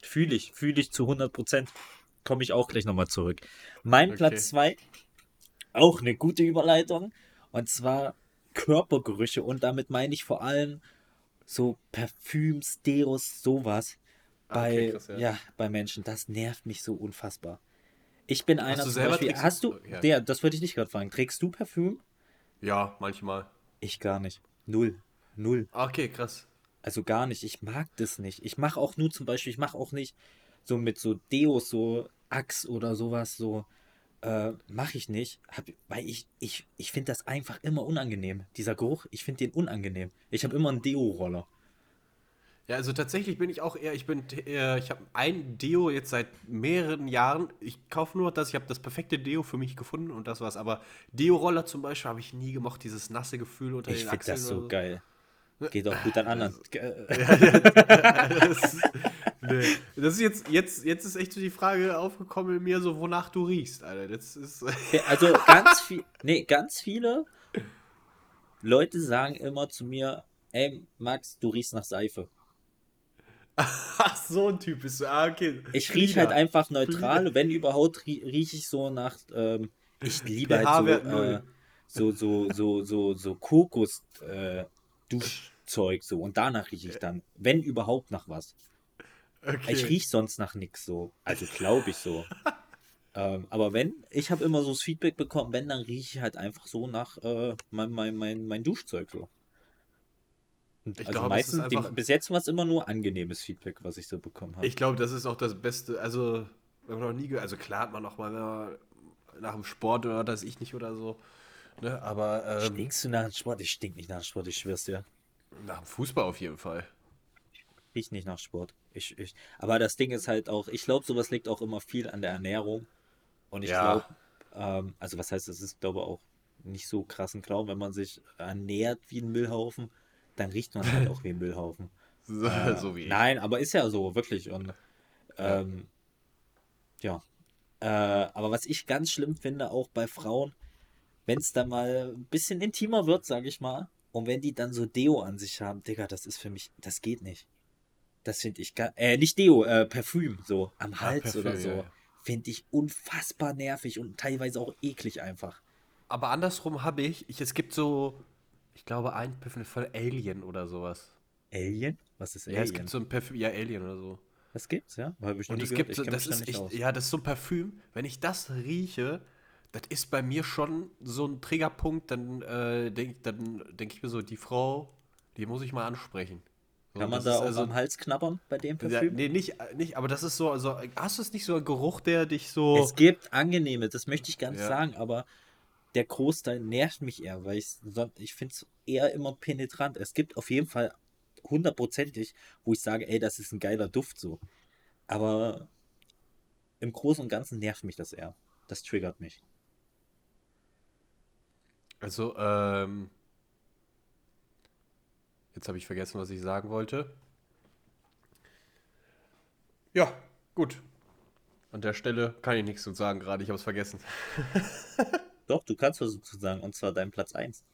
Fühle ich, fühle ich zu 100 Prozent. Komme ich auch gleich nochmal zurück. Mein Okay. Platz 2, auch eine gute Überleitung. Und zwar Körpergerüche. Und damit meine ich vor allem so Parfüms, Deos, sowas. Bei, Okay, krass, ja. ja. bei Menschen. Das nervt mich so unfassbar. Ich bin einer du zum selber Beispiel. Hast du, Ja. der, das wollte ich nicht gerade fragen. Trägst du Parfüm? Ja, manchmal. Ich gar nicht. Null. Null. Okay, krass. Also gar nicht. Ich mag das nicht. Ich mache auch nur zum Beispiel, ich mache auch nicht so mit so Deos, so Axe oder sowas, so äh, mache ich nicht. Hab, weil ich, ich, ich finde das einfach immer unangenehm. Dieser Geruch, ich finde den unangenehm. Ich habe immer einen Deo-Roller. Ja, also tatsächlich bin ich auch eher, ich bin, äh, ich habe ein Deo jetzt seit mehreren Jahren. Ich kaufe nur das, ich habe das perfekte Deo für mich gefunden und das war's. Aber Deo-Roller zum Beispiel habe ich nie gemocht, dieses nasse Gefühl unter Ich den finde Achseln. das so oder geil. Geht auch gut an anderen. <laughs> das, <laughs> nee. das ist jetzt, jetzt, jetzt ist echt so die Frage aufgekommen in mir, so wonach du riechst, Alter. Das ist. <laughs> Also ganz viel, nee, ganz viele Leute sagen immer zu mir, ey Max, du riechst nach Seife. <laughs> Ach, so ein Typ bist du. Ah, okay. Ich rieche halt einfach neutral, wenn überhaupt rie- rieche ich so nach, ähm, ich liebe halt so, äh, so, so, so, so, so Kokos, äh, so und danach rieche ich dann, wenn überhaupt nach was. Okay. Ich rieche sonst nach nichts so, also glaube ich so. <laughs> ähm, aber wenn, ich habe immer so das Feedback bekommen, wenn, dann rieche ich halt einfach so nach äh, mein, mein, mein, mein Duschzeug so. Und Ich also glaube, meistens, einfach- bis jetzt war es immer nur angenehmes Feedback, was ich so bekommen habe. Ich glaube, das ist auch das Beste. Also, wenn man noch nie. Also, klar hat man noch mal, wenn man nach dem Sport oder das ich nicht oder so. Ne? Aber ähm, Stinkst du nach dem Sport? Ich stink nicht nach dem Sport, ich schwör's dir. nach dem Fußball auf jeden Fall. Riech nicht nach Sport. Ich, ich, aber das Ding ist halt auch, ich glaube, sowas liegt auch immer viel an der Ernährung. Und ich Ja. glaube, ähm, also was heißt, es ist, glaube auch nicht so krassen Glauben, wenn man sich ernährt wie ein Müllhaufen, dann riecht man halt auch wie ein Müllhaufen. <laughs> So, Äh, so wie ich. Nein, aber ist ja so, wirklich. Und ähm, ja. Äh, aber was ich ganz schlimm finde, auch bei Frauen, wenn es dann mal ein bisschen intimer wird, sage ich mal, und wenn die dann so Deo an sich haben, Digga, das ist für mich, das geht nicht. Das finde ich gar, äh, nicht Deo, äh, Parfüm, so am Hals Parfüm, oder so. ja, ja. Finde ich unfassbar nervig und teilweise auch eklig einfach. Aber andersrum habe ich, ich, es gibt so, ich glaube, ein Parfüm von Alien oder sowas. Alien? Was ist Ja, Alien? es gibt so ein Parfüm, ja, Alien oder so. das gibt's, ja? Ich Und es gibt Ich so, das ist aus. ja, das ist so ein Parfüm. Wenn ich das rieche, das ist bei mir schon so ein Triggerpunkt, dann äh, denke dann denk ich mir so, die Frau, die muss ich mal ansprechen. So, Kann man da auch also- am Hals knabbern bei dem Ja, Parfüm? nee, nicht, nicht, aber das ist so, also, hast du es nicht so ein Geruch, der dich so. Es gibt angenehme, das möchte ich gar nicht Ja. sagen, aber der Großteil nervt mich eher, weil ich, ich finde es eher immer penetrant. Es gibt auf jeden Fall hundertprozentig, wo ich sage, ey, das ist ein geiler Duft so. Aber im Großen und Ganzen nervt mich das eher. Das triggert mich. Also, ähm. Jetzt habe ich vergessen, was ich sagen wollte. Ja, gut. An der Stelle kann ich nichts zu sagen gerade, ich habe es vergessen. <laughs> Doch, du kannst was dazu sagen, und zwar dein Platz 1.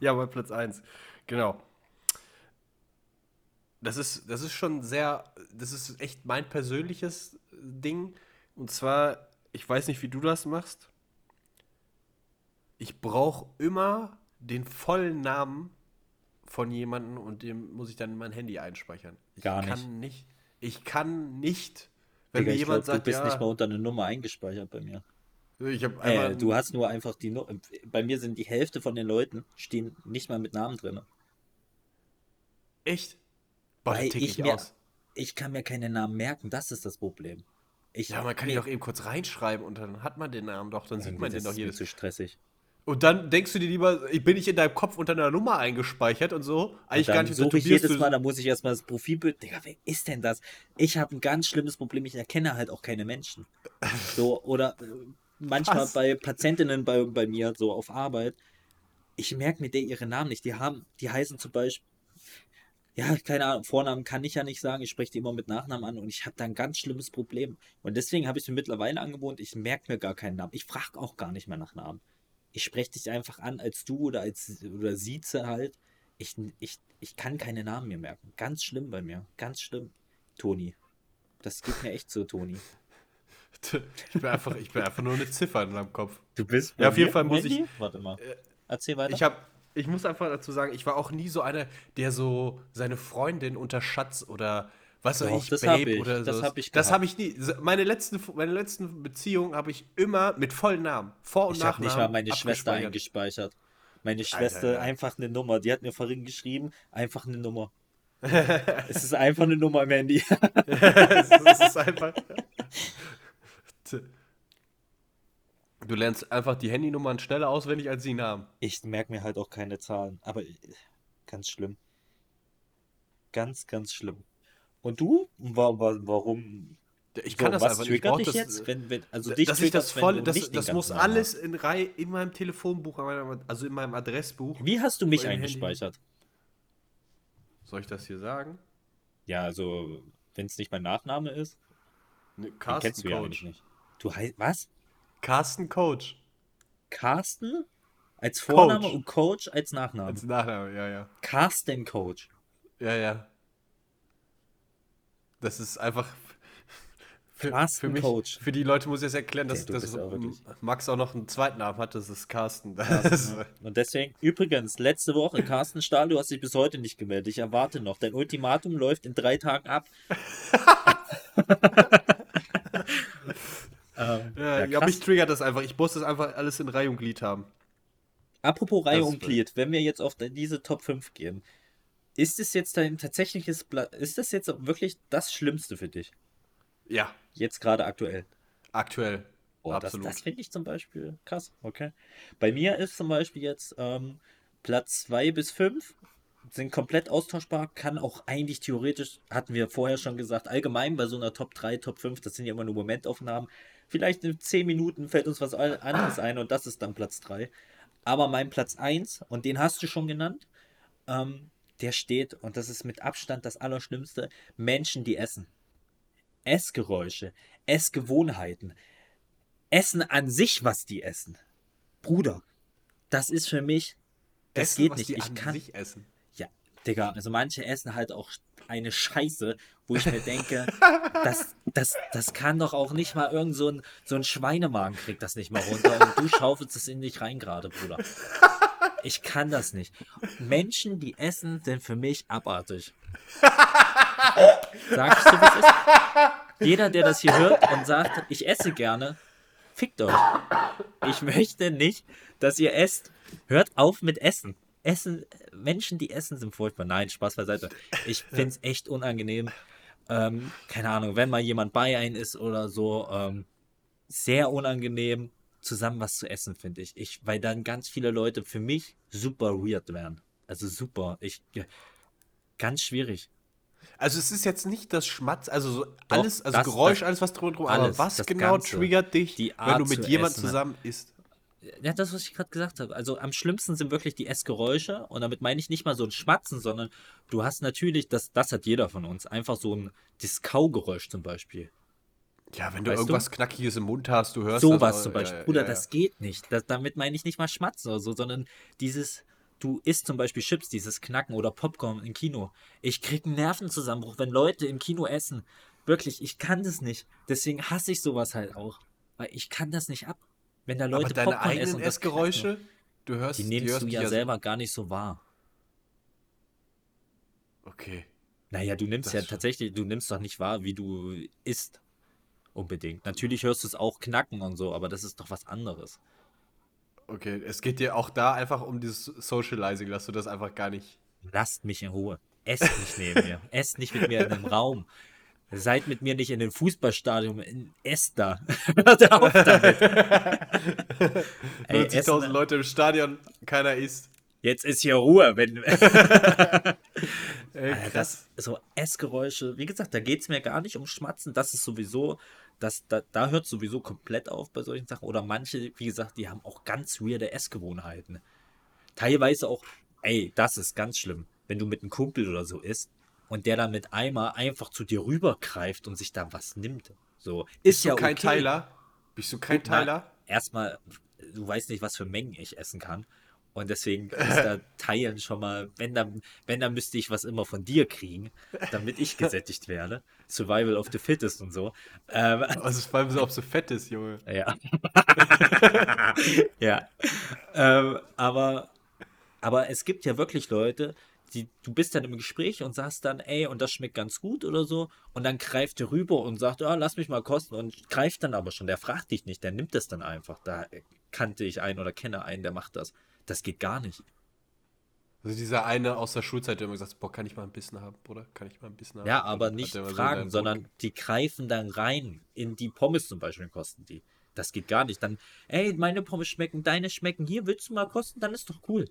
Ja, bei Platz 1. Genau. Das ist, das ist schon sehr, das ist echt mein persönliches Ding. Und zwar, ich weiß nicht, wie du das machst. Ich brauche immer den vollen Namen von jemandem und dem muss ich dann in mein Handy einspeichern. Ich Gar nicht. kann nicht. Ich kann nicht, wenn Digga, mir jemand glaub, sagt, du bist ja, nicht mal unter eine Nummer eingespeichert bei mir. ich habe Äh, du hast nur einfach die Nu Bei mir sind die Hälfte von den Leuten stehen nicht mal mit Namen drin. echt, boah, Weil ich ich mir- aus. Ich kann mir keine Namen merken, das ist das Problem. Ich, Ja, man kann ihn doch eben kurz reinschreiben und dann hat man den Namen doch, dann sieht Irgendwie, man den das doch ist mir jedes zu stressig. Und dann denkst du dir lieber, ich bin nicht in deinem Kopf unter einer Nummer eingespeichert und so. Eigentlich Und gar nicht. suche ich jedes Mal, da muss ich erstmal das Profilbild. Digga, wer ist denn das? Ich habe ein ganz schlimmes Problem, ich erkenne halt auch keine Menschen. <laughs> So, oder äh, manchmal Was? bei Patientinnen bei, bei mir, so auf Arbeit, ich merke mir der ihre Namen nicht. Die haben, die heißen zum Beispiel, ja, keine Ahnung, Vornamen kann ich ja nicht sagen, ich spreche die immer mit Nachnamen an und ich habe da ein ganz schlimmes Problem. Und deswegen habe ich es mir mittlerweile angewohnt, ich merke mir gar keinen Namen. Ich frage auch gar nicht mehr nach Namen. Ich spreche dich einfach an als du oder als oder Sieze halt. Ich, ich, ich kann keine Namen mehr merken. Ganz schlimm bei mir. Ganz schlimm. Toni. Das geht mir echt so, Toni. <laughs> Ich bin, einfach, ich bin einfach nur eine Ziffer in meinem Kopf. Du bist Ja, auf jeden Fall muss ich- Warte mal. Erzähl weiter. Ich habe, ich muss einfach dazu sagen, ich war auch nie so einer, der so seine Freundin unter Schatz oder was Doch, ich, das Babe ich, oder das so. hab ich das habe ich nie. Meine letzten, meine letzten Beziehungen habe ich immer mit vollen Namen, Vor- und Ich habe Nachnamen. nicht mal meine Schwester eingespeichert. Meine Schwester ja. einfach eine Nummer. Die hat mir vorhin geschrieben, einfach eine Nummer. <laughs> es ist einfach eine Nummer im Handy. <laughs> <laughs> das ist einfach. Du lernst einfach die Handynummern schneller auswendig als die Namen. Ich merke mir halt auch keine Zahlen. Aber äh, ganz schlimm. Ganz, ganz schlimm. Und du? Wa- wa- Warum? Ich So, kann das was einfach nicht. Ich das, jetzt? Wenn, wenn, also dich dass ich das voll, das, das muss alles in Reihe in meinem Telefonbuch, also in meinem Adressbuch. Wie hast du mich Handy. eingespeichert? Soll ich das hier sagen? Ja, also, wenn es nicht mein Nachname ist, Ne, Carsten kennst du ja eigentlich Coach. nicht. Du heißt, was? Carsten Coach. Carsten als Vorname Coach. und Coach als Nachname. Als Nachname, ja, ja. Carsten Coach. Ja, ja. Das ist einfach. Für, Carsten für mich, Coach. für die Leute muss ich es erklären, dass, Okay, du dass auch wirklich- Max auch noch einen zweiten Namen hat, das ist Carsten. <laughs> Ist, Und deswegen, übrigens, letzte Woche, Carsten Stahl, du hast dich bis heute nicht gemeldet. Ich erwarte noch. Dein Ultimatum läuft in drei Tagen ab. <laughs> ähm, ja, ja, ja, mich triggert das einfach. Ich muss das einfach alles in Reihe und Glied haben. Apropos Reihe und Glied, wenn wir jetzt auf diese Top 5 gehen, ist es jetzt dein tatsächliches, Pla ist das jetzt wirklich das Schlimmste für dich? Ja, Jetzt gerade aktuell? aktuell. Oh, das, Absolut. das finde ich zum Beispiel krass, okay. Bei mir ist zum Beispiel jetzt ähm, Platz 2 bis 5 sind komplett austauschbar, kann auch eigentlich theoretisch, hatten wir vorher schon gesagt, allgemein bei so einer Top 3, Top 5, das sind ja immer nur Momentaufnahmen. Vielleicht in 10 Minuten fällt uns was anderes ein und das ist dann Platz 3. Aber mein Platz 1, und den hast du schon genannt, ähm, der steht, und das ist mit Abstand das Allerschlimmste, Menschen, die essen. Essgeräusche, Essgewohnheiten, Essen an sich, was die essen. Bruder, das ist für mich, das Essen, geht nicht. Ich an kann, sich essen. ja, Digga, also manche essen halt auch eine Scheiße, wo ich mir denke, <laughs> das, das, das kann doch auch nicht mal irgend so ein, so ein Schweinemagen kriegt das nicht mal runter und du schaufelst es in dich rein gerade, Bruder. <laughs> Ich kann das nicht. Menschen, die essen, sind für mich abartig. Sag ich so, wie es ist. Jeder, der das hier hört und sagt, ich esse gerne, fickt euch. Ich möchte nicht, dass ihr esst. Hört auf mit Essen. Essen, Menschen, die essen, sind furchtbar. Nein, Spaß beiseite. Ich finde es echt unangenehm. Ähm, keine Ahnung, wenn mal jemand bei einem ist oder so, ähm, sehr unangenehm, zusammen was zu essen, finde ich. ich. Weil dann ganz viele Leute für mich super weird wären. Also super. Ich, ganz schwierig. Also es ist jetzt nicht das Schmatz, also so alles, also das- Geräusch, das- alles was drumherum, alles, aber was genau Ganze. triggert dich, wenn du mit zu jemandem essen. zusammen isst? Ja, das, was ich gerade gesagt habe. Also am schlimmsten sind wirklich die Essgeräusche. Und damit meine ich nicht mal so ein Schmatzen, sondern du hast natürlich, das, das hat jeder von uns, einfach so ein Diskau-Geräusch zum Beispiel. Ja, wenn du Weißt du? irgendwas Knackiges im Mund hast, du hörst Sowas das. zum Beispiel. ja, Bruder, ja, ja. das geht nicht. Das, damit meine ich nicht mal Schmatzen oder so, sondern dieses, du isst zum Beispiel Chips, dieses Knacken oder Popcorn im Kino. Ich krieg einen Nervenzusammenbruch, wenn Leute im Kino essen. Wirklich, ich kann das nicht. Deswegen hasse ich sowas halt auch. Weil ich kann das nicht ab. Wenn da Leute Aber deine Popcorn essen eigenen und das Knacken. Essgeräusche, du hörst Die nimmst hörst du die ja selber gar nicht so wahr. Okay. Naja, du nimmst Das ja schon. tatsächlich, du nimmst doch nicht wahr, wie du isst. Unbedingt. Natürlich hörst du es auch knacken und so, aber das ist doch was anderes. Okay, es geht dir auch da einfach um dieses Socializing, dass du das einfach gar nicht. Lasst mich in Ruhe. Esst nicht neben mir. <laughs> Esst nicht mit mir in einem Raum. Seid mit mir nicht in den Fußballstadion. Esst da. <laughs> Hört auf damit. <laughs> Ey, 90.000 Essen, Leute im Stadion, keiner isst. jetzt ist hier Ruhe. Wenn, Ey, das, so Essgeräusche, wie gesagt, da geht es mir gar nicht um Schmatzen. Das ist sowieso, das, da, da hört sowieso komplett auf bei solchen Sachen. Oder manche, wie gesagt, die haben auch ganz weirde Essgewohnheiten. Teilweise auch, ey, das ist ganz schlimm, wenn du mit einem Kumpel oder so isst und der dann mit Eimer einfach zu dir rübergreift und sich da was nimmt. So, ist Bist ja du kein okay. Teiler? Bist du kein Teiler? Erstmal, du weißt nicht, was für Mengen ich essen kann. Und deswegen <laughs> ist da Teilen schon mal, wenn dann, wenn dann müsste ich was immer von dir kriegen, damit ich gesättigt werde. Survival of the Fittest und so. Ähm, <laughs> Also vor allem so, ob so fett ist, Junge. <laughs> ja. ja. Ähm, aber, aber es gibt ja wirklich Leute, die, du bist dann im Gespräch und sagst dann, ey, und das schmeckt ganz gut oder so. Und dann greift der rüber und sagt, ah, lass mich mal kosten. Und greift dann aber schon. Der fragt dich nicht, der nimmt das dann einfach. Da kannte ich einen oder kenne einen, der macht das. Das geht gar nicht. Also dieser eine aus der Schulzeit, der immer gesagt hat, boah, kann ich mal ein bisschen haben, Bruder? Kann ich mal ein bisschen haben? Ja, aber hat nicht so fragen, dein sondern die greifen dann rein. In die Pommes zum Beispiel kosten die. Das geht gar nicht. Dann, ey, meine Pommes schmecken, deine schmecken. Hier, willst du mal kosten? Dann ist doch cool.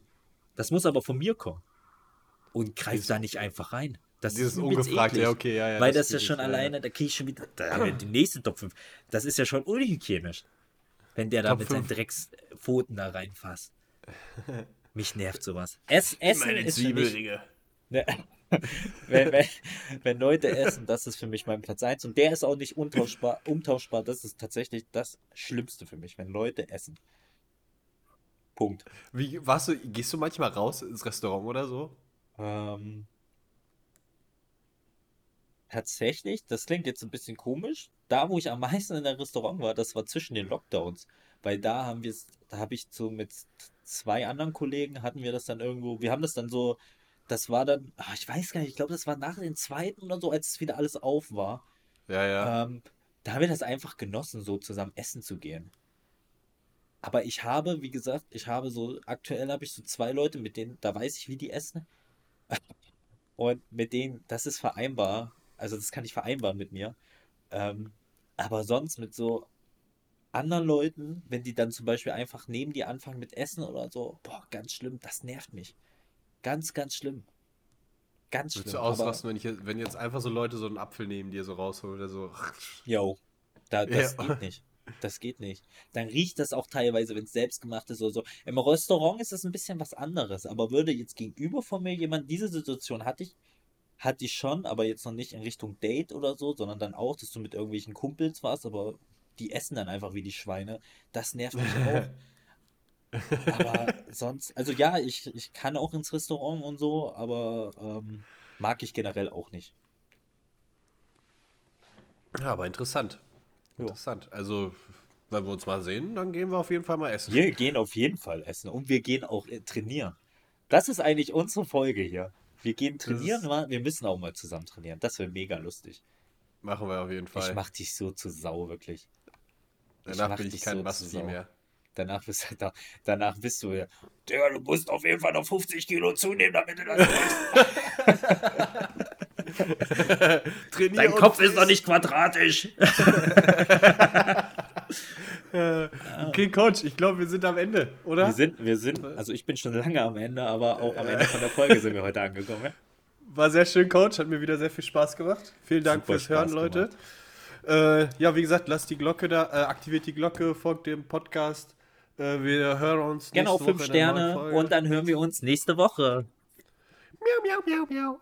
Das muss aber von mir kommen. Und greif da nicht einfach rein. Das Dieses ist ungefragt, eklig. ja, okay, ja, ja. Weil das, ja geht schon nicht, alleine, da kriege ich schon wieder da die nächste Top 5. Das ist ja schon unhygienisch. Wenn der da Top mit seinen 5. Dreckspfoten da reinfasst. <laughs> Mich nervt sowas. Ess, Essen Meine ist für Zwiebel, mich, Digga. Ne, wenn, wenn, wenn Leute essen, das ist für mich mein Platz 1 und der ist auch nicht untauschbar, umtauschbar. Das ist tatsächlich das Schlimmste für mich, wenn Leute essen. Punkt. Wie, warst du, gehst du manchmal raus ins Restaurant oder so? Ähm, tatsächlich, das klingt jetzt ein bisschen komisch. Da, wo ich am meisten in der Restaurant war, das war zwischen den Lockdowns. Weil da haben wir es, da habe ich so mit zwei anderen Kollegen hatten wir das dann irgendwo, wir haben das dann so, das war dann, ah, ich weiß gar nicht, ich glaube, das war nach dem zweiten oder so, als es wieder alles auf war. Ja, ja. Ähm, da haben wir das einfach genossen, so zusammen essen zu gehen. Aber ich habe, wie gesagt, ich habe so, aktuell habe ich so zwei Leute, mit denen, da weiß ich, wie die essen. <laughs> Und mit denen, das ist vereinbar. Also das kann ich vereinbaren mit mir. Ähm, aber sonst mit so anderen Leuten, wenn die dann zum Beispiel einfach neben dir anfangen mit Essen oder so, boah, ganz schlimm, das nervt mich. Ganz, ganz schlimm. Ganz Würdest schlimm. du aber- ausrasten, wenn, ich, jetzt- wenn jetzt einfach so Leute so einen Apfel neben dir so rausholen oder so? Jo, da, das Ja. geht nicht. Das geht nicht. Dann riecht das auch teilweise, wenn es selbstgemacht ist oder so. Im Restaurant ist das ein bisschen was anderes, aber würde jetzt gegenüber von mir jemand, diese Situation hatte ich, hatte ich schon, aber jetzt noch nicht in Richtung Date oder so, sondern dann auch, dass du mit irgendwelchen Kumpels warst, aber die essen dann einfach wie die Schweine. Das nervt mich <laughs> auch. Aber sonst, also ja, ich, ich kann auch ins Restaurant und so, aber ähm, mag ich generell auch nicht. Ja, aber interessant. Jo. Interessant. Also, wenn wir uns mal sehen, dann gehen wir auf jeden Fall mal essen. Wir gehen auf jeden Fall essen und wir gehen auch äh, trainieren. Das ist eigentlich unsere Folge hier. Wir gehen trainieren, mal- wir müssen auch mal zusammen trainieren. Das wäre mega lustig. Machen wir auf jeden Fall. Ich mach dich so zu Sau, wirklich. Danach bin ich kein so Basti mehr. Danach bist, du, da, danach bist du ja. Digga, du musst auf jeden Fall noch 50 Kilo zunehmen, damit du das <laughs> machst. Trainier Dein Kopf ist doch nicht quadratisch. <laughs> Okay, Coach, ich glaube, wir sind am Ende, oder? Wir sind, wir sind, also ich bin schon lange am Ende, aber auch am Ende von der Folge sind wir heute angekommen. Ja? War sehr schön, Coach. Hat mir wieder sehr viel Spaß gemacht. Vielen Dank Super fürs Hören, Spaß Leute. Äh, ja, wie gesagt, lasst die Glocke da, äh, aktiviert die Glocke, folgt dem Podcast. Äh, wir hören uns Genau, nächste fünf Woche Sterne und dann hören wir uns nächste Woche. Miau, miau, miau, miau.